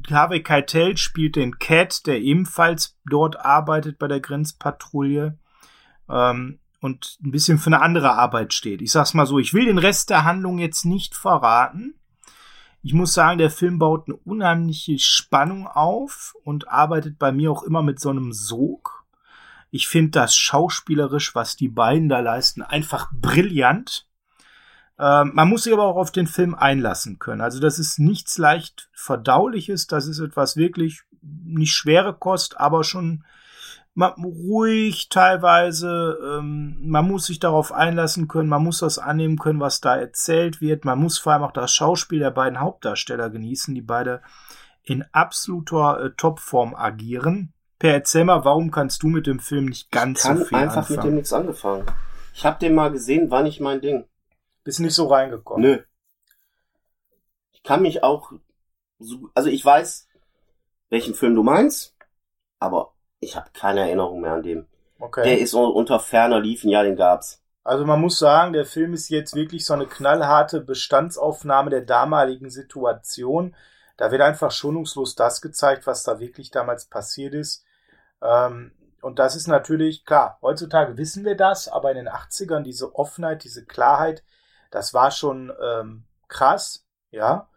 Harvey Keitel spielt den Cat, der ebenfalls dort arbeitet bei der Grenzpatrouille ähm, und ein bisschen für eine andere Arbeit steht. Ich sag's mal so, ich will den Rest der Handlung jetzt nicht verraten. Ich muss sagen, der Film baut eine unheimliche Spannung auf und arbeitet bei mir auch immer mit so einem Sog. Ich finde das schauspielerisch, was die beiden da leisten, einfach brillant. Ähm, man muss sich aber auch auf den Film einlassen können. Also das ist nichts leicht verdauliches, das ist etwas wirklich nicht schwere Kost, aber schon ruhig teilweise. Ähm, man muss sich darauf einlassen können, man muss das annehmen können, was da erzählt wird. Man muss vor allem auch das Schauspiel der beiden Hauptdarsteller genießen, die beide in absoluter äh, Topform agieren. Per, erzähl mal, warum kannst du mit dem Film nicht ganz ich kann so viel einfach anfangen? mit dem nichts angefangen. Ich habe den mal gesehen, war nicht mein Ding. Bist nicht so reingekommen. Nö. Ich kann mich auch, so, also ich weiß, welchen Film du meinst, aber ich habe keine Erinnerung mehr an dem. Okay. Der ist unter ferner liefen, ja, den gab's. Also man muss sagen, der Film ist jetzt wirklich so eine knallharte Bestandsaufnahme der damaligen Situation. Da wird einfach schonungslos das gezeigt, was da wirklich damals passiert ist. Ähm, und das ist natürlich klar. Heutzutage wissen wir das, aber in den 80ern diese Offenheit, diese Klarheit, das war schon ähm, krass, ja.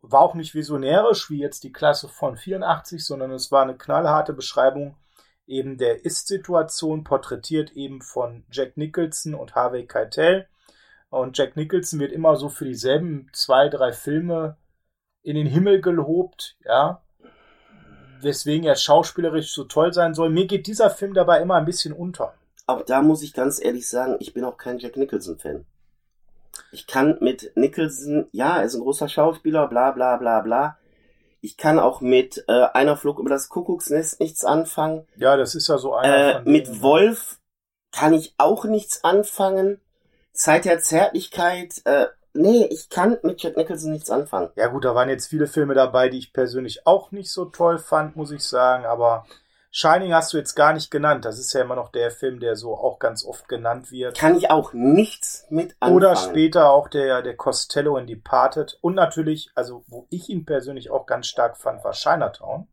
War auch nicht visionärisch wie jetzt die Klasse von 84, sondern es war eine knallharte Beschreibung eben der Ist-Situation, porträtiert eben von Jack Nicholson und Harvey Keitel. Und Jack Nicholson wird immer so für dieselben zwei, drei Filme in den Himmel gelobt, ja. Weswegen er schauspielerisch so toll sein soll. Mir geht dieser Film dabei immer ein bisschen unter. Auch da muss ich ganz ehrlich sagen, ich bin auch kein Jack Nicholson-Fan. Ich kann mit Nicholson, ja, er ist ein großer Schauspieler, bla bla bla bla. Ich kann auch mit äh, einer Flug über das Kuckucksnest nichts anfangen. Ja, das ist ja so einer Äh, mit. Wolf kann ich auch nichts anfangen. Zeit der Zärtlichkeit, äh, nee, ich kann mit Jack Nicholson nichts anfangen. Ja gut, da waren jetzt viele Filme dabei, die ich persönlich auch nicht so toll fand, muss ich sagen. Aber Shining hast du jetzt gar nicht genannt. Das ist ja immer noch der Film, der so auch ganz oft genannt wird. Kann ich auch nichts mit anfangen. Oder später auch der, der Costello in Departed. Und natürlich, also wo ich ihn persönlich auch ganz stark fand, war Chinatown.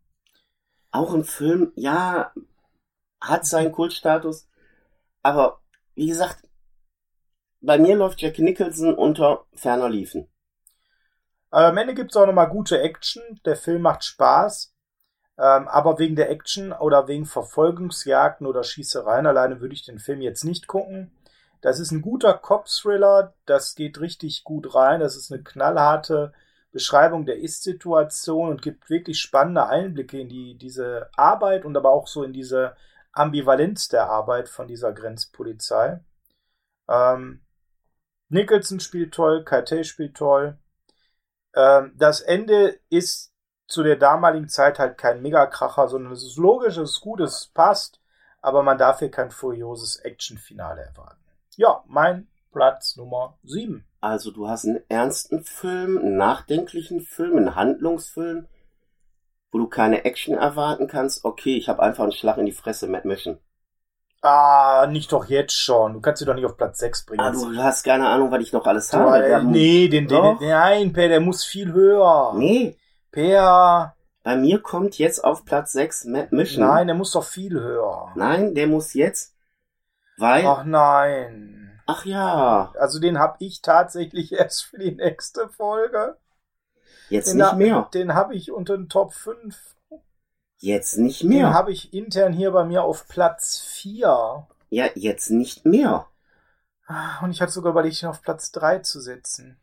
Auch ein Film, ja, hat seinen Kultstatus. Aber, wie gesagt, bei mir läuft Jack Nicholson unter ferner Liefen. Aber am Ende gibt es auch nochmal gute Action. Der Film macht Spaß. Ähm, aber wegen der Action oder wegen Verfolgungsjagden oder Schießereien alleine würde ich den Film jetzt nicht gucken. Das ist ein guter Cop-Thriller. Das geht richtig gut rein. Das ist eine knallharte Beschreibung der Ist-Situation und gibt wirklich spannende Einblicke in die, diese Arbeit und aber auch so in diese Ambivalenz der Arbeit von dieser Grenzpolizei. Ähm, Nicholson spielt toll, Kaite spielt toll. Ähm, das Ende ist zu der damaligen Zeit halt kein Megakracher, sondern es ist logisch, es ist gut, es passt, aber man darf hier kein furioses Actionfinale erwarten. Ja, mein Platz Nummer 7. Also du hast einen ernsten Film, einen nachdenklichen Film, einen Handlungsfilm, wo du keine Action erwarten kannst. Okay, ich habe einfach einen Schlag in die Fresse, Matt Mission. Ah, nicht doch jetzt schon. Du kannst sie doch nicht auf Platz 6 bringen. Ah, du hast keine Ahnung, was ich noch alles Du, habe. äh, nee, den, den, Doch. nein, Per, der muss viel höher. Nee, Per, bei mir kommt jetzt auf Platz 6 Matt Mission. nein, der muss doch viel höher. Nein, der muss jetzt, weil, Ach nein. ach ja, Also den hab ich tatsächlich erst für die nächste Folge. jetzt Den, nicht hab- mehr. den habe ich unter den Top 5. Jetzt nicht Den mehr. habe ich intern hier bei mir auf Platz 4. Ja, jetzt nicht mehr. Und ich hatte sogar überlegt, ihn auf Platz 3 zu setzen.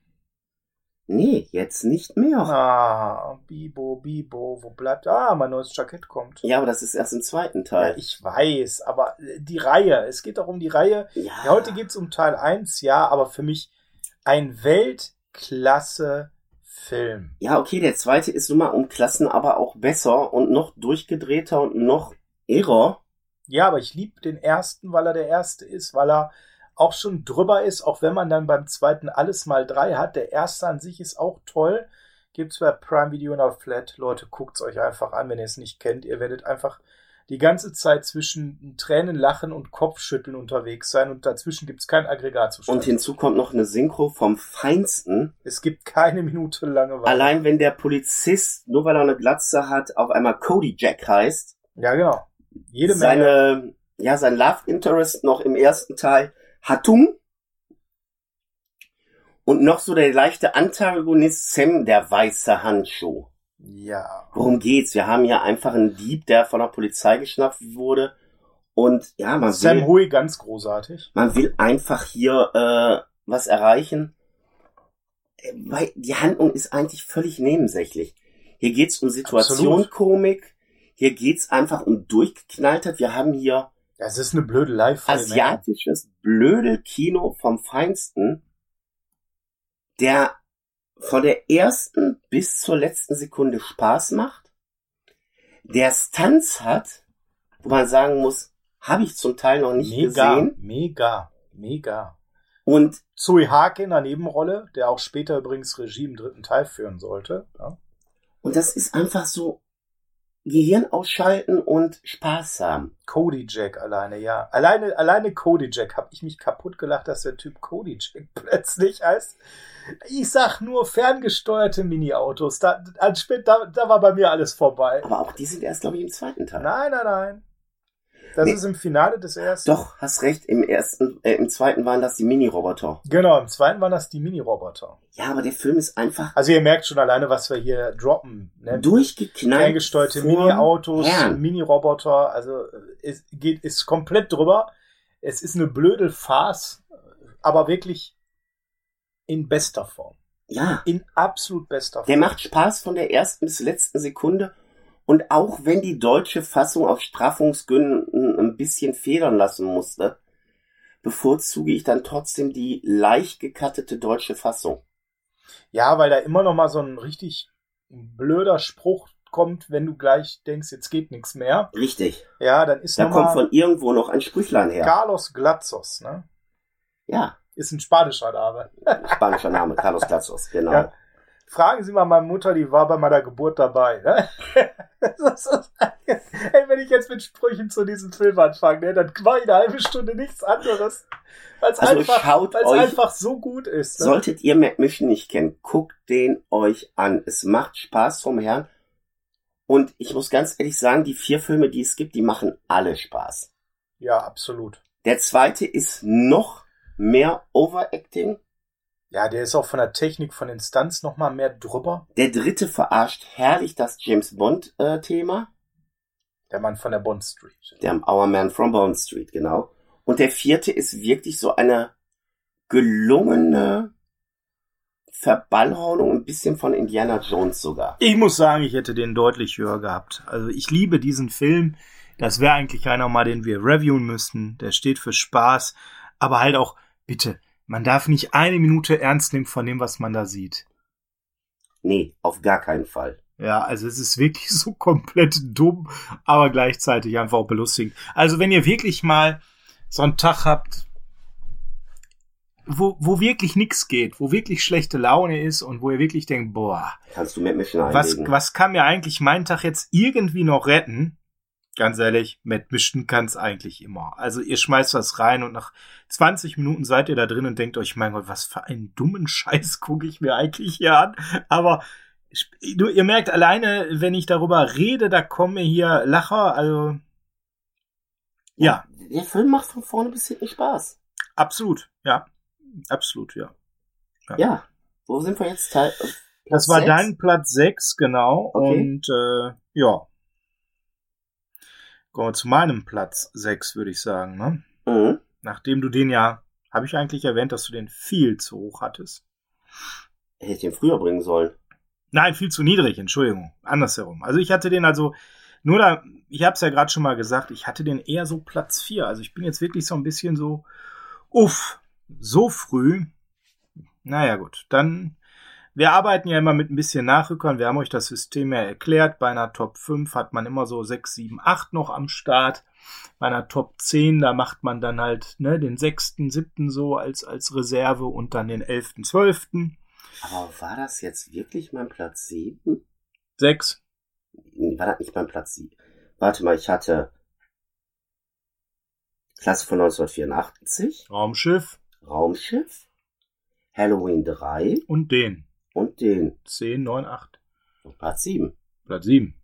Nee, jetzt nicht mehr. Ah, Bibo, Bibo, wo bleibt. Ah, mein neues Jackett kommt. Ja, aber das ist erst im zweiten Ja, Teil. ich weiß, aber äh, die Reihe, es geht doch um die Reihe. Ja, Ja, heute geht's um Teil 1, ja, aber für mich ein Weltklasse-Film. Ja, okay, der zweite ist nun mal um Klassen aber auch besser und noch durchgedrehter und noch irrer. Ja, aber ich liebe den ersten, weil er der erste ist, weil er auch schon drüber ist, auch wenn man dann beim zweiten alles mal drei hat. Der erste an sich ist auch toll. Gibt's bei Prime Video und auf Flat. Leute, guckt's euch einfach an, wenn ihr es nicht kennt. Ihr werdet einfach die ganze Zeit zwischen Tränen, Lachen und Kopfschütteln unterwegs sein und dazwischen gibt's kein Aggregatzustand. Und hinzu kommt noch eine Synchro vom Feinsten. es gibt keine Minute Langeweile. Allein wenn der Polizist, nur weil er eine Glatze hat, auf einmal Cody Jack heißt, Ja, genau. Jede Menge. seine, ja, sein Love Interest noch im ersten Teil Hatung. Und noch so der leichte Antagonist Sam, der weiße Handschuh. Ja. Worum geht's? Wir haben hier einfach einen Dieb, der von der Polizei geschnappt wurde. Und ja, man Sam will, Hui, ganz großartig. man will einfach hier äh, was erreichen. Äh, Weil die Handlung ist eigentlich völlig nebensächlich. Hier geht's um Situationkomik. Hier geht's einfach um Durchgeknalltheit. Wir haben hier Das ist eine blöde live asiatisches Blödel-Kino vom Feinsten, der von der ersten bis zur letzten Sekunde Spaß macht, der Stunts hat, wo man sagen muss, habe ich zum Teil noch nicht Mega, gesehen. mega, mega. Und Zui Hake in der Nebenrolle, der auch später übrigens Regie im dritten Teil führen sollte. Ja. Und das ist einfach so Gehirn ausschalten und Spaß haben. Cody Jack alleine, ja. Alleine, alleine Cody Jack habe ich mich kaputt gelacht, dass der Typ Cody Jack plötzlich heißt. Ich sag nur ferngesteuerte Mini-Autos. Da, da, da, da war bei mir alles vorbei. Aber auch die sind erst, glaube ich, im zweiten Teil. Nein, nein, nein. Das Nee. ist im Finale des ersten. Doch, hast recht, im ersten, äh, im zweiten waren das die Mini-Roboter. Genau, im zweiten waren das die Mini-Roboter. Ja, aber der Film ist einfach Also ihr merkt schon alleine, was wir hier droppen. Ne? durchgeknallt. ferngesteuerte vorm Mini-Autos. Mini-Roboter, also äh, es geht, ist komplett drüber. Es ist eine blöde Farce, aber wirklich in bester Form. Ja, In absolut bester Form. der macht Spaß von der ersten bis letzten Sekunde. Und auch wenn die deutsche Fassung auf Straffungsgründen ein bisschen federn lassen musste, bevorzuge ich dann trotzdem die leicht gekattete deutsche Fassung. Ja, weil da immer noch mal so ein richtig blöder Spruch kommt, wenn du gleich denkst, jetzt geht nichts mehr. Richtig. Ja, dann ist Da kommt von irgendwo noch ein Sprüchlein her. Carlos Glatzos, ne? Ja, Ist ein spanischer Name. spanischer Name, Carlos Glatzos, genau. Ja. Fragen Sie mal meine Mutter, die war bei meiner Geburt dabei. Ne? Ey, wenn ich jetzt mit Sprüchen zu diesem Film anfange, ne, dann war ich eine halbe Stunde nichts anderes. Weil es Also einfach, einfach so gut ist. Ne? Solltet ihr Mission nicht kennen, guckt den euch an. Es macht Spaß vom Herrn. Und ich muss ganz ehrlich sagen, die vier Filme, die es gibt, die machen alle Spaß. Ja, absolut. Der zweite ist noch mehr Overacting. Ja, der ist auch von der Technik, von den Stunts noch mal mehr drüber. Der dritte verarscht herrlich das James Bond äh, Thema. Der Mann von der Bond Street. Der Our Man from Bond Street, genau. Und der vierte ist wirklich so eine gelungene Verballhornung ein bisschen von Indiana Jones sogar. Ich muss sagen, ich hätte den deutlich höher gehabt. Also ich liebe diesen Film. Das wäre eigentlich einer mal, den wir reviewen müssten. Der steht für Spaß. Aber halt auch, bitte, man darf nicht eine Minute ernst nehmen von dem, was man da sieht. Nee, auf gar keinen Fall. Ja, also es ist wirklich so komplett dumm, aber gleichzeitig einfach auch belustigend. Also wenn ihr wirklich mal so einen Tag habt, wo, wo wirklich nichts geht, wo wirklich schlechte Laune ist und wo ihr wirklich denkt, boah, Kannst du mit Mission was, was kann mir eigentlich meinen Tag jetzt irgendwie noch retten? Ganz ehrlich, mit Mischen kann's eigentlich immer. Also ihr schmeißt was rein und nach 20 Minuten seid ihr da drin und denkt euch, mein Gott, was für einen dummen Scheiß gucke ich mir eigentlich hier an. Aber du, ihr merkt alleine, wenn ich darüber rede, da kommen mir hier Lacher. Also ja, Der Film macht von vorne bis hinten Spaß. absolut, ja, absolut, ja. Ja. Wo sind wir jetzt? Teil, äh, Das Platz war sechs? dein Platz 6, genau. Okay. Und äh, ja. Kommen wir zu meinem Platz 6, würde ich sagen. Ne? Mhm. Nachdem du den ja, habe ich eigentlich erwähnt, dass du den viel zu hoch hattest. Hätte ich den früher bringen sollen. Nein, viel zu niedrig, Entschuldigung. Andersherum. Also ich hatte den also, nur da, ich habe es ja gerade schon mal gesagt, ich hatte den eher so Platz 4. Also ich bin jetzt wirklich so ein bisschen so, uff, so früh. Naja gut, dann, wir arbeiten ja immer mit ein bisschen Nachrückern. Wir haben euch das System ja erklärt. Bei einer Top 5 hat man immer so 6, 7, 8 noch am Start. Bei einer Top 10, da macht man dann halt ne, den 6., 7. so als, als Reserve und dann den 11., 12., Aber war das jetzt wirklich mein Platz 7? 6. War das nicht mein Platz 7? Warte mal, ich hatte Klasse von 1984, Raumschiff Raumschiff, Halloween 3 und den. Und den 10, 9, 8. Platz 7. Platz 7.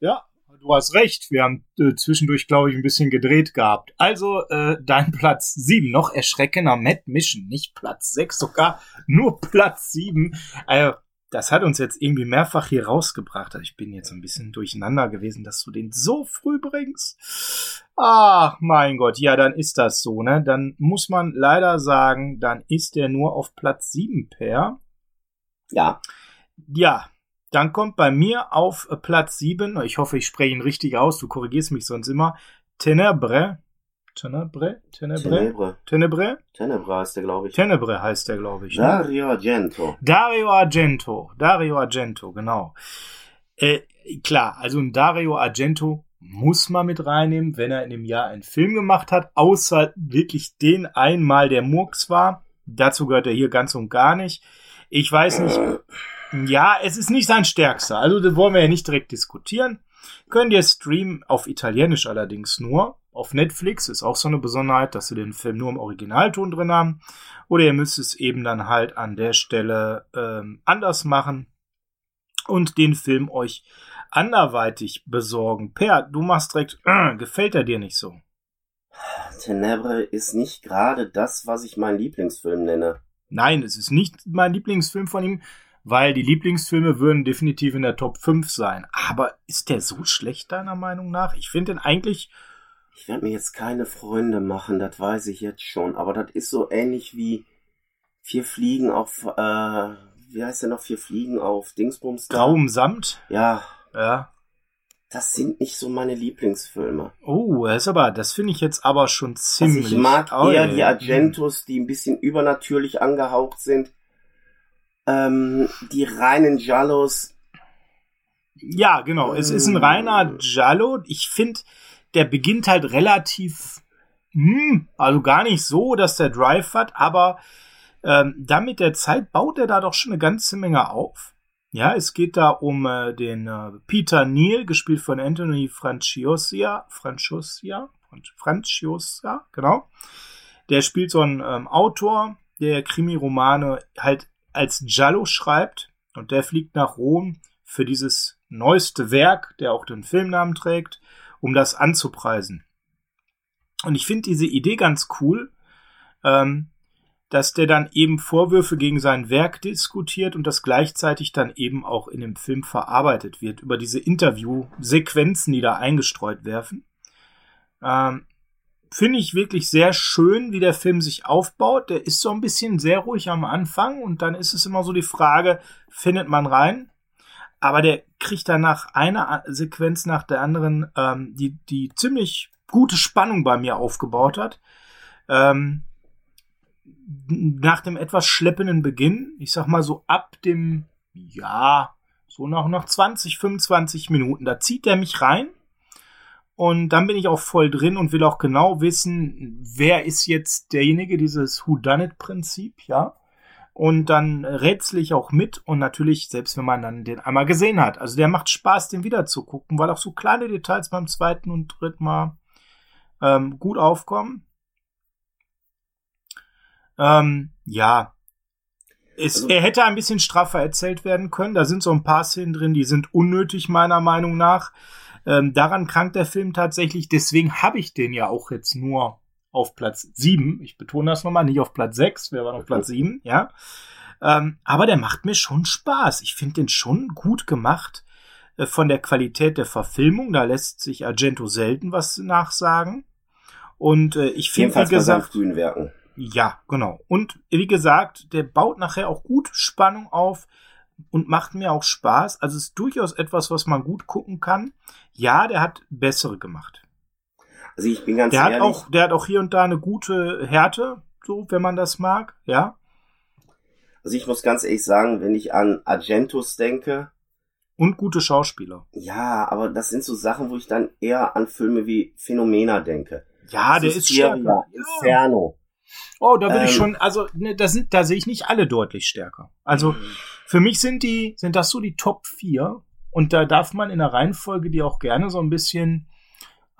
Ja, du hast recht. Wir haben äh, zwischendurch, glaube ich, ein bisschen gedreht gehabt. Also, äh, dein Platz 7. Noch erschreckender Mad Mission. Nicht Platz 6, sogar nur Platz 7. Also, das hat uns jetzt irgendwie mehrfach hier rausgebracht. Also ich bin jetzt ein bisschen durcheinander gewesen, dass du den so früh bringst. Ach, mein Gott. Ja, dann ist das so, ne? Dann muss man leider sagen, dann ist der nur auf Platz 7 per. Ja, Ja, dann kommt bei mir auf Platz 7, ich hoffe, ich spreche ihn richtig aus, du korrigierst mich sonst immer, Tenebre. Tenebre? Tenebre? Tenebre. Tenebre? Ist der, glaube ich. Tenebre heißt der, glaube ich. Ne? Dario Argento. Dario Argento. Dario Argento, genau. Äh, klar, also ein Dario Argento muss man mit reinnehmen, wenn er in dem Jahr einen Film gemacht hat, außer wirklich den einmal, der Murks war. Dazu gehört er hier ganz und gar nicht. Ich weiß nicht, ja, es ist nicht sein stärkster. Also das wollen wir ja nicht direkt diskutieren. Könnt ihr streamen, auf Italienisch allerdings nur. Auf Netflix ist auch so eine Besonderheit, dass sie den Film nur im Originalton drin haben. Oder ihr müsst es eben dann halt an der Stelle ähm, anders machen und den Film euch anderweitig besorgen. Per, du machst direkt, äh, gefällt er dir nicht so? Tenebre ist nicht gerade das, was ich meinen Lieblingsfilm nenne. Nein, es ist nicht mein Lieblingsfilm von ihm, weil die Lieblingsfilme würden definitiv in der Top 5 sein. Aber ist der so schlecht deiner Meinung nach? Ich finde den eigentlich, Ich werde mir jetzt keine Freunde machen, das weiß ich jetzt schon. Aber das ist so ähnlich wie vier Fliegen auf, äh, wie heißt der noch? Vier Fliegen auf Dingsbums. grauem Samt. Ja, Ja. das sind nicht so meine Lieblingsfilme. Oh, das ist aber, das finde ich jetzt aber schon Also ziemlich. ich mag Oh, eher ja. die Argentos, die ein bisschen übernatürlich angehaucht sind. Ähm, die reinen Jallos, Ja, genau. Es ist ein reiner Giallo. Ich finde, der beginnt halt relativ, hm, also gar nicht so, dass der Drive hat, aber ähm, dann mit der Zeit baut er da doch schon eine ganze Menge auf. Ja, es geht da um äh, den äh, Peter Neal, gespielt von Anthony Franciosia, Franciosia, Franciosa, genau. Der spielt so einen ähm, Autor, der Krimi-Romane halt als Giallo schreibt und der fliegt nach Rom für dieses neueste Werk, der auch den Filmnamen trägt, um das anzupreisen. Und ich finde diese Idee ganz cool, ähm, dass der dann eben Vorwürfe gegen sein Werk diskutiert und das gleichzeitig dann eben auch in dem Film verarbeitet wird über diese Interviewsequenzen, die da eingestreut werden. Ähm, finde ich wirklich sehr schön, wie der Film sich aufbaut. Der ist so ein bisschen sehr ruhig am Anfang und dann ist es immer so die Frage, findet man rein? Aber der kriegt danach eine Sequenz nach der anderen, ähm, die, die ziemlich gute Spannung bei mir aufgebaut hat. Ähm, nach dem etwas schleppenden Beginn, ich sag mal so ab dem, ja, so nach, nach 20, 25 Minuten, da zieht er mich rein und dann bin ich auch voll drin und will auch genau wissen, wer ist jetzt derjenige, dieses Whodunit-Prinzip, ja. Und dann rätsel ich auch mit und natürlich, selbst wenn man dann den einmal gesehen hat. Also der macht Spaß, den wieder zu gucken, weil auch so kleine Details beim zweiten und dritten Mal ähm, gut aufkommen. Ähm, ja. Es, also, er hätte ein bisschen straffer erzählt werden können. Da sind so ein paar Szenen drin, die sind unnötig, meiner Meinung nach. Ähm, daran krankt der Film tatsächlich. Deswegen habe ich den ja auch jetzt nur auf Platz 7. Ich betone das nochmal, nicht auf Platz 6. Wir waren auf Platz 7, ja. Ähm, aber der macht mir schon Spaß. Ich finde den schon gut gemacht äh, von der Qualität der Verfilmung. Da lässt sich Argento selten was nachsagen. Und äh, ich finde, wie gesagt, ja, genau. Und wie gesagt, der baut nachher auch gut Spannung auf und macht mir auch Spaß. Also ist durchaus etwas, was man gut gucken kann. Ja, der hat bessere gemacht. Also ich bin ganz der ehrlich. Hat auch, der hat auch hier und da eine gute Härte, so, wenn man das mag, ja. Also ich muss ganz ehrlich sagen, wenn ich an Argentus denke. Und gute Schauspieler. Ja, aber das sind so Sachen, wo ich dann eher an Filme wie Phänomena denke. Ja, der ist stärker. Inferno. Oh, da würde ähm, ich schon, also ne, da sind, da sehe ich nicht alle deutlich stärker. Also mhm. Für mich sind die, sind das so die Top 4 und da darf man in der Reihenfolge die auch gerne so ein bisschen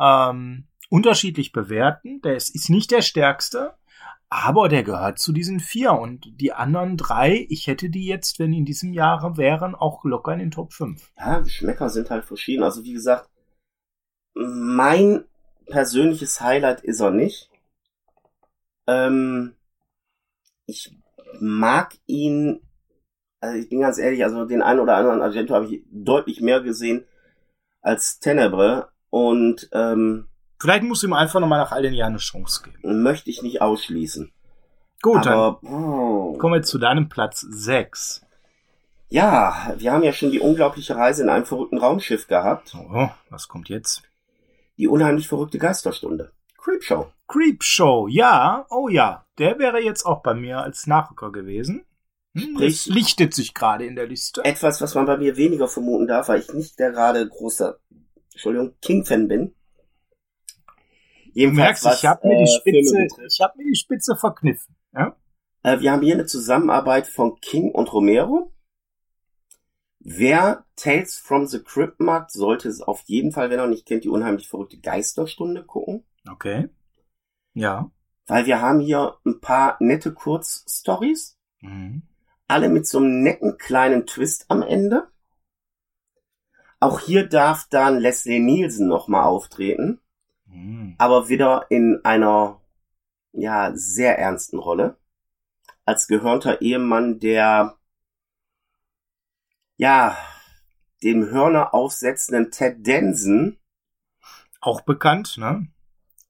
ähm, unterschiedlich bewerten. Der ist, ist nicht der stärkste, aber der gehört zu diesen vier und die anderen drei, ich hätte die jetzt, wenn die in diesem Jahr wären, auch locker in den Top 5. Ja, Geschmäcker sind halt verschieden. Also wie gesagt, mein persönliches Highlight ist er nicht. Ähm, ich mag ihn, also ich bin ganz ehrlich, also den einen oder anderen Argento habe ich deutlich mehr gesehen als Tenebre und ähm, Vielleicht muss ihm einfach nochmal nach all den Jahren eine Chance geben. Möchte ich nicht ausschließen. Gut, Aber, dann oh. kommen wir zu deinem Platz 6. Ja, wir haben ja schon die unglaubliche Reise in einem verrückten Raumschiff gehabt. Oh, was kommt jetzt? Die unheimlich verrückte Geisterstunde. Creepshow. Creepshow, ja, oh ja. Der wäre jetzt auch bei mir als Nachrücker gewesen. Hm, Sprich, lichtet sich gerade in der Liste. Etwas, was man bei mir weniger vermuten darf, weil ich nicht der gerade großer, Entschuldigung, King-Fan bin. Jedenfalls, du merkst, ich habe mir, die äh, Spitze, ich hab mir die Spitze verkniffen. Ja? Äh, wir haben hier eine Zusammenarbeit von King und Romero. Wer Tales from the Crypt mag, sollte es auf jeden Fall, wenn er nicht kennt, die unheimlich verrückte Geisterstunde gucken. Okay. Ja. Weil wir haben hier ein paar nette Kurzstories. Mhm. Alle mit so einem netten kleinen Twist am Ende. Auch hier darf dann Leslie Nielsen nochmal auftreten. Mhm. Aber wieder in einer, ja, sehr ernsten Rolle. Als gehörnter Ehemann, der, ja, dem Hörner aufsetzenden Ted Denson. Auch bekannt, ne?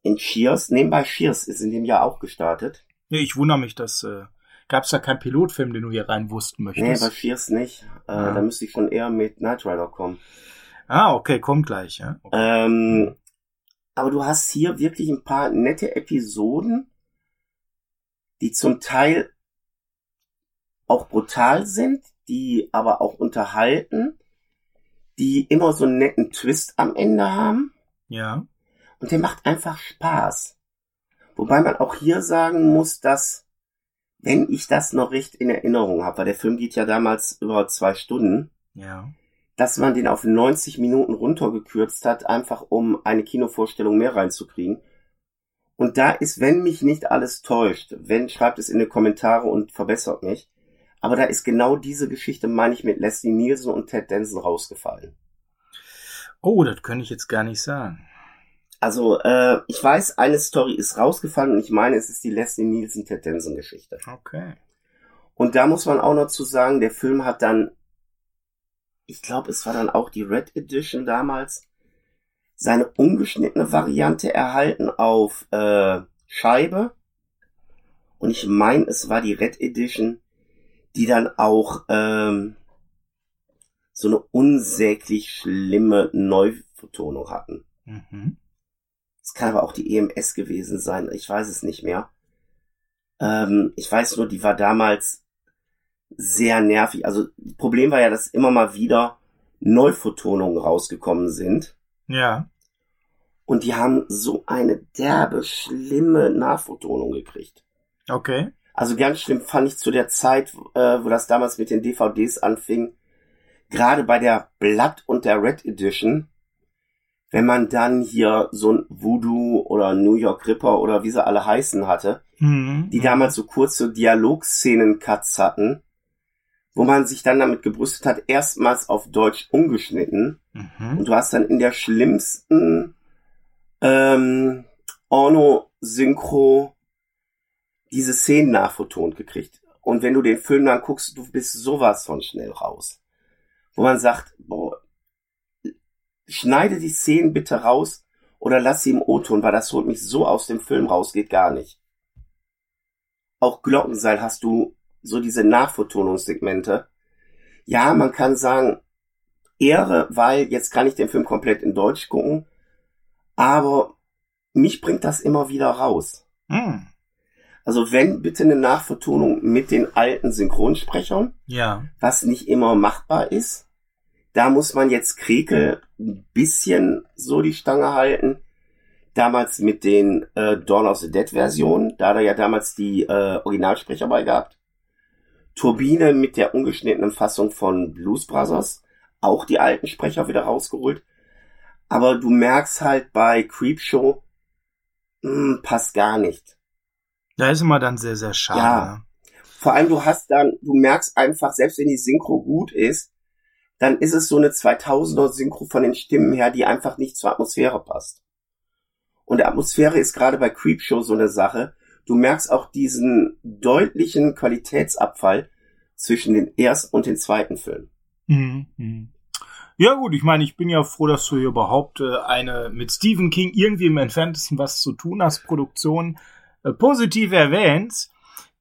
in Cheers. Nebenbei Cheers ist in dem Jahr auch gestartet. Nee, ich wundere mich, dass äh, gab es da keinen Pilotfilm, den du hier rein wussten möchtest. Nee, bei Cheers nicht. Äh, ja. Da müsste ich schon eher mit Knight Rider kommen. Ah, okay, kommt gleich, ja. Okay. Ähm, aber du hast hier wirklich ein paar nette Episoden, die zum Teil auch brutal sind, die aber auch unterhalten, die immer so einen netten Twist am Ende haben. Ja. Und der macht einfach Spaß. Wobei man auch hier sagen muss, dass, wenn ich das noch recht in Erinnerung habe, weil der Film geht ja damals über zwei Stunden, ja. dass man den auf 90 Minuten runtergekürzt hat, einfach um eine Kinovorstellung mehr reinzukriegen. Und da ist, wenn mich nicht alles täuscht, wenn, schreibt es in die Kommentare und verbessert mich, aber da ist genau diese Geschichte, meine ich, mit Leslie Nielsen und Ted Denson rausgefallen. Oh, das könnte ich jetzt gar nicht sagen. Also, äh, ich weiß, eine Story ist rausgefallen und ich meine, es ist die Leslie Nielsen Ted Denson Geschichte. Okay. Und da muss man auch noch zu sagen, der Film hat dann, ich glaube, es war dann auch die Red Edition damals, seine ungeschnittene Variante erhalten auf äh, Scheibe. Und ich meine, es war die Red Edition, die dann auch ähm, so eine unsäglich schlimme Neuvertonung hatten. Mhm. Es kann aber auch die EMS gewesen sein, ich weiß es nicht mehr. Ähm, ich weiß nur, die war damals sehr nervig. Also, Problem war ja, dass immer mal wieder Neuvertonungen rausgekommen sind. Ja. Und die haben so eine derbe, schlimme Nachvertonung gekriegt. Okay. Also ganz schlimm fand ich zu der Zeit, äh, wo das damals mit den DVDs anfing, gerade bei der Blood und der Red Edition, wenn man dann hier so ein Voodoo oder New York Ripper oder wie sie alle heißen hatte, mhm. die damals so kurze Dialogszenen-Cuts hatten, wo man sich dann damit gebrüstet hat, erstmals auf Deutsch umgeschnitten. Mhm. Und du hast dann in der schlimmsten ähm, Orno-Synchro diese Szenen nachvertont gekriegt. Und wenn du den Film dann guckst, du bist sowas von schnell raus. Wo man sagt, boah, schneide die Szenen bitte raus oder lass sie im O-Ton, weil das holt mich so aus dem Film raus, geht gar nicht. Auch Glockenseil hast du so diese Nachvertonungssegmente. Ja, man kann sagen, Ehre, weil jetzt kann ich den Film komplett in Deutsch gucken, aber mich bringt das immer wieder raus. Mm. Also wenn bitte eine Nachvertonung mit den alten Synchronsprechern, ja. was nicht immer machbar ist. Da muss man jetzt Krekel ein bisschen so die Stange halten. Damals mit den äh, Dawn of the Dead Versionen, da hat er ja damals die äh, Originalsprecher bei gehabt. Turbine mit der ungeschnittenen Fassung von Blues Brothers, auch die alten Sprecher wieder rausgeholt. Aber du merkst halt bei Creepshow, mh, hm, passt gar nicht. Da ist immer dann sehr, sehr schade. Ja. Ne? Vor allem du hast dann, du merkst einfach, selbst wenn die Synchro gut ist, dann ist es so eine 2000er Synchro von den Stimmen her, die einfach nicht zur Atmosphäre passt. Und Atmosphäre ist gerade bei Creepshow so eine Sache. Du merkst auch diesen deutlichen Qualitätsabfall zwischen den ersten und den zweiten Film. Mhm. mhm. Ja gut, ich meine, ich bin ja froh, dass du hier überhaupt äh, eine mit Stephen King irgendwie im entferntesten was zu tun hast, Produktion äh, positiv erwähnst.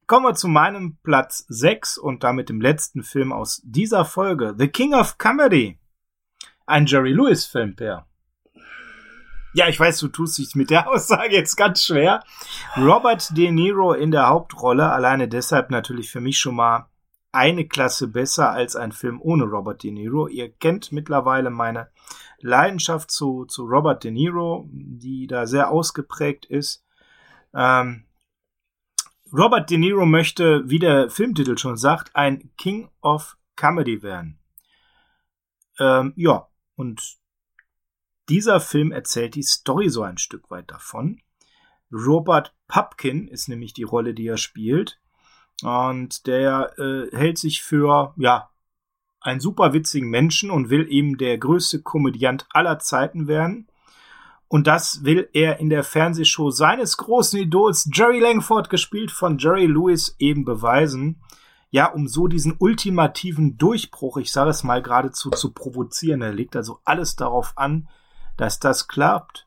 Kommen wir zu meinem Platz 6 und damit dem letzten Film aus dieser Folge. The King of Comedy. Ein Jerry Lewis Film, Per. Ja, ich weiß, du tust dich mit der Aussage jetzt ganz schwer. Robert De Niro in der Hauptrolle, alleine deshalb natürlich für mich schon mal eine Klasse besser als ein Film ohne Robert De Niro. Ihr kennt mittlerweile meine Leidenschaft zu, zu Robert De Niro, die da sehr ausgeprägt ist. Ähm, Robert De Niro möchte, wie der Filmtitel schon sagt, ein King of Comedy werden. Ähm, ja, und dieser Film erzählt die Story so ein Stück weit davon. Robert Pupkin ist nämlich die Rolle, die er spielt. Und der äh, hält sich für, ja, einen super witzigen Menschen und will eben der größte Komödiant aller Zeiten werden. Und das will er in der Fernsehshow seines großen Idols Jerry Langford, gespielt von Jerry Lewis, eben beweisen. Ja, um so diesen ultimativen Durchbruch, ich sage es mal geradezu, zu provozieren. Er legt also alles darauf an, dass das klappt.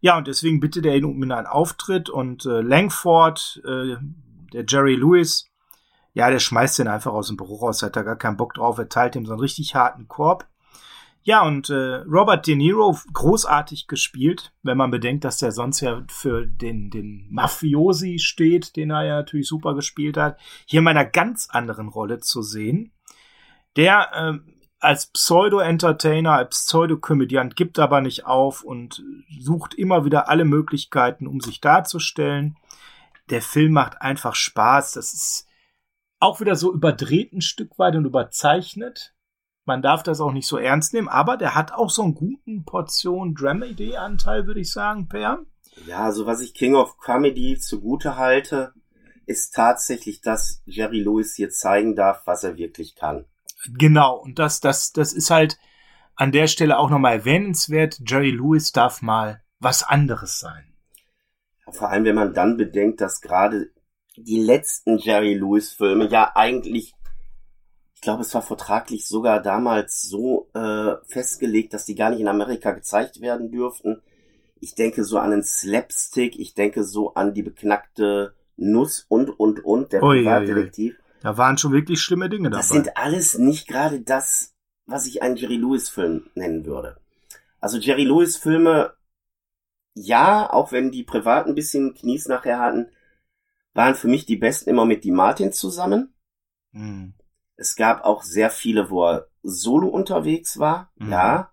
Ja, und deswegen bittet er ihn um einen Auftritt und äh, Langford, äh, der Jerry Lewis, ja, der schmeißt ihn einfach aus dem Büro raus, hat da gar keinen Bock drauf, er teilt ihm so einen richtig harten Korb. Ja, und äh, Robert De Niro großartig gespielt, wenn man bedenkt, dass der sonst ja für den, den Mafiosi steht, den er ja natürlich super gespielt hat. Hier in einer ganz anderen Rolle zu sehen. Der äh, als Pseudo-Entertainer, als Pseudo-Komödiant gibt aber nicht auf und sucht immer wieder alle Möglichkeiten, um sich darzustellen. Der Film macht einfach Spaß. Das ist auch wieder so überdreht ein Stück weit und überzeichnet. Man darf das auch nicht so ernst nehmen, aber der hat auch so einen guten Portion Dramedy-Anteil, würde ich sagen, Per. Ja, also was ich King of Comedy zugute halte, ist tatsächlich, dass Jerry Lewis hier zeigen darf, was er wirklich kann. Genau, und das, das, das ist halt an der Stelle auch nochmal erwähnenswert. Jerry Lewis darf mal was anderes sein. Vor allem, wenn man dann bedenkt, dass gerade die letzten Jerry Lewis Filme ja eigentlich ich glaube, es war vertraglich sogar damals so äh, festgelegt, dass die gar nicht in Amerika gezeigt werden dürften. Ich denke so an den Slapstick, ich denke so an die beknackte Nuss und, und, und, der Ui, Privatdetektiv. Da waren schon wirklich schlimme Dinge dabei. Das sind alles nicht gerade das, was ich einen Jerry Lewis-Film nennen würde. Also Jerry Lewis-Filme, ja, auch wenn die privat ein bisschen Knies nachher hatten, waren für mich die besten immer mit die Martin zusammen. Hm. Es gab auch sehr viele, wo er solo unterwegs war, Mhm. ja.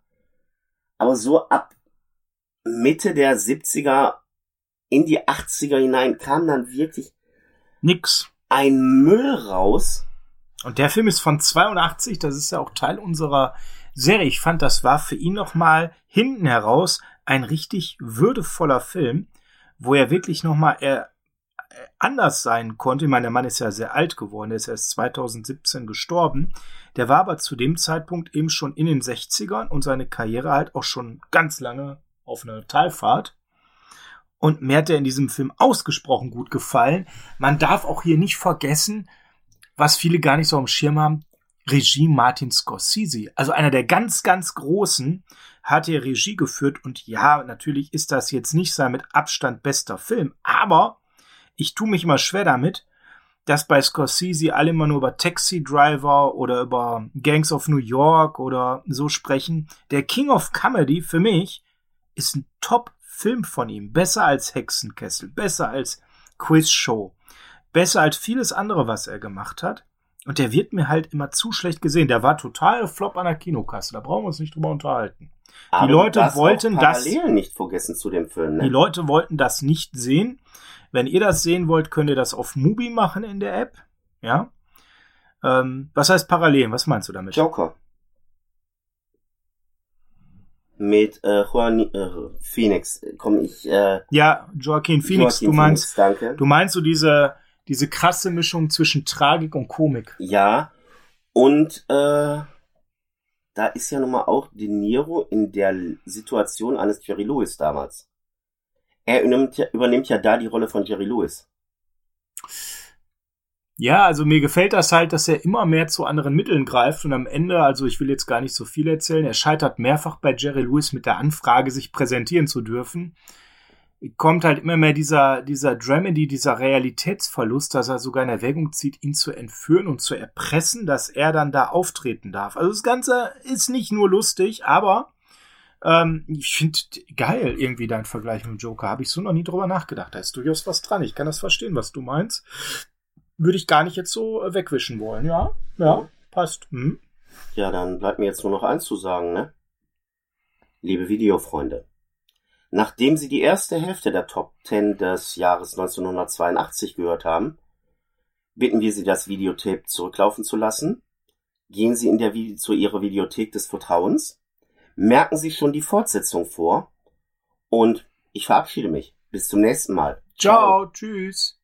Aber so ab Mitte der 70er in die 80er hinein kam dann wirklich Nix. ein Müll raus. Und der Film ist von 82, das ist ja auch Teil unserer Serie. Ich fand, das war für ihn nochmal hinten heraus ein richtig würdevoller Film, wo er wirklich nochmal äh, anders sein konnte. Ich meine, der Mann ist ja sehr alt geworden, der ist erst 2017 gestorben. Der war aber zu dem Zeitpunkt eben schon in den 60ern und seine Karriere halt auch schon ganz lange auf einer Talfahrt. Und mir hat er in diesem Film ausgesprochen gut gefallen. Man darf auch hier nicht vergessen, was viele gar nicht so am Schirm haben, Regie Martin Scorsese. Also einer der ganz, ganz Großen hat hier Regie geführt. Und ja, natürlich ist das jetzt nicht sein mit Abstand bester Film. Aber ich tue mich immer schwer damit, dass bei Scorsese alle immer nur über Taxi Driver oder über Gangs of New York oder so sprechen. Der King of Comedy für mich ist ein Top-Film von ihm. Besser als Hexenkessel, besser als Quiz Show, besser als vieles andere, was er gemacht hat. Und der wird mir halt immer zu schlecht gesehen. Der war total Flop an der Kinokasse. Da brauchen wir uns nicht drüber unterhalten. Aber Leute du darfst wollten das- nicht vergessen zu dem Film, Die ne? Leute wollten das nicht sehen. Wenn ihr das sehen wollt, könnt ihr das auf Mubi machen in der App. Ja. Ähm, was heißt Parallelen? Was meinst du damit? Joker. Mit äh, Juan äh, Phoenix komme ich. Äh, Ja, Joaquin Phoenix, Joaquin du meinst, Phoenix, danke. du meinst so diese, diese krasse Mischung zwischen Tragik und Komik. Ja. Und äh, da ist ja nun mal auch De Niro in der Situation eines Jerry Lewis damals. Er übernimmt ja, übernimmt ja da die Rolle von Jerry Lewis. Ja, also mir gefällt das halt, dass er immer mehr zu anderen Mitteln greift und am Ende, also ich will jetzt gar nicht so viel erzählen, er scheitert mehrfach bei Jerry Lewis mit der Anfrage, sich präsentieren zu dürfen. Kommt halt immer mehr dieser, dieser Dramedy, dieser Realitätsverlust, dass er sogar in Erwägung zieht, ihn zu entführen und zu erpressen, dass er dann da auftreten darf. Also das Ganze ist nicht nur lustig, aber ähm, ich finde geil irgendwie dein Vergleich mit dem Joker. Habe ich so noch nie drüber nachgedacht. Da ist durchaus was dran. Ich kann das verstehen, was du meinst würde ich gar nicht jetzt so äh, wegwischen wollen. Ja, ja, passt. Hm? Ja, dann bleibt mir jetzt nur noch eins zu sagen, ne? Liebe Videofreunde, nachdem Sie die erste Hälfte der Top 10 des Jahres 1982 gehört haben, bitten wir Sie, das Videotape zurücklaufen zu lassen. Gehen Sie in der Vi zu Ihrer Videothek des Vertrauens, merken Sie schon die Fortsetzung vor und ich verabschiede mich. Bis zum nächsten Mal. Ciao, tschüss.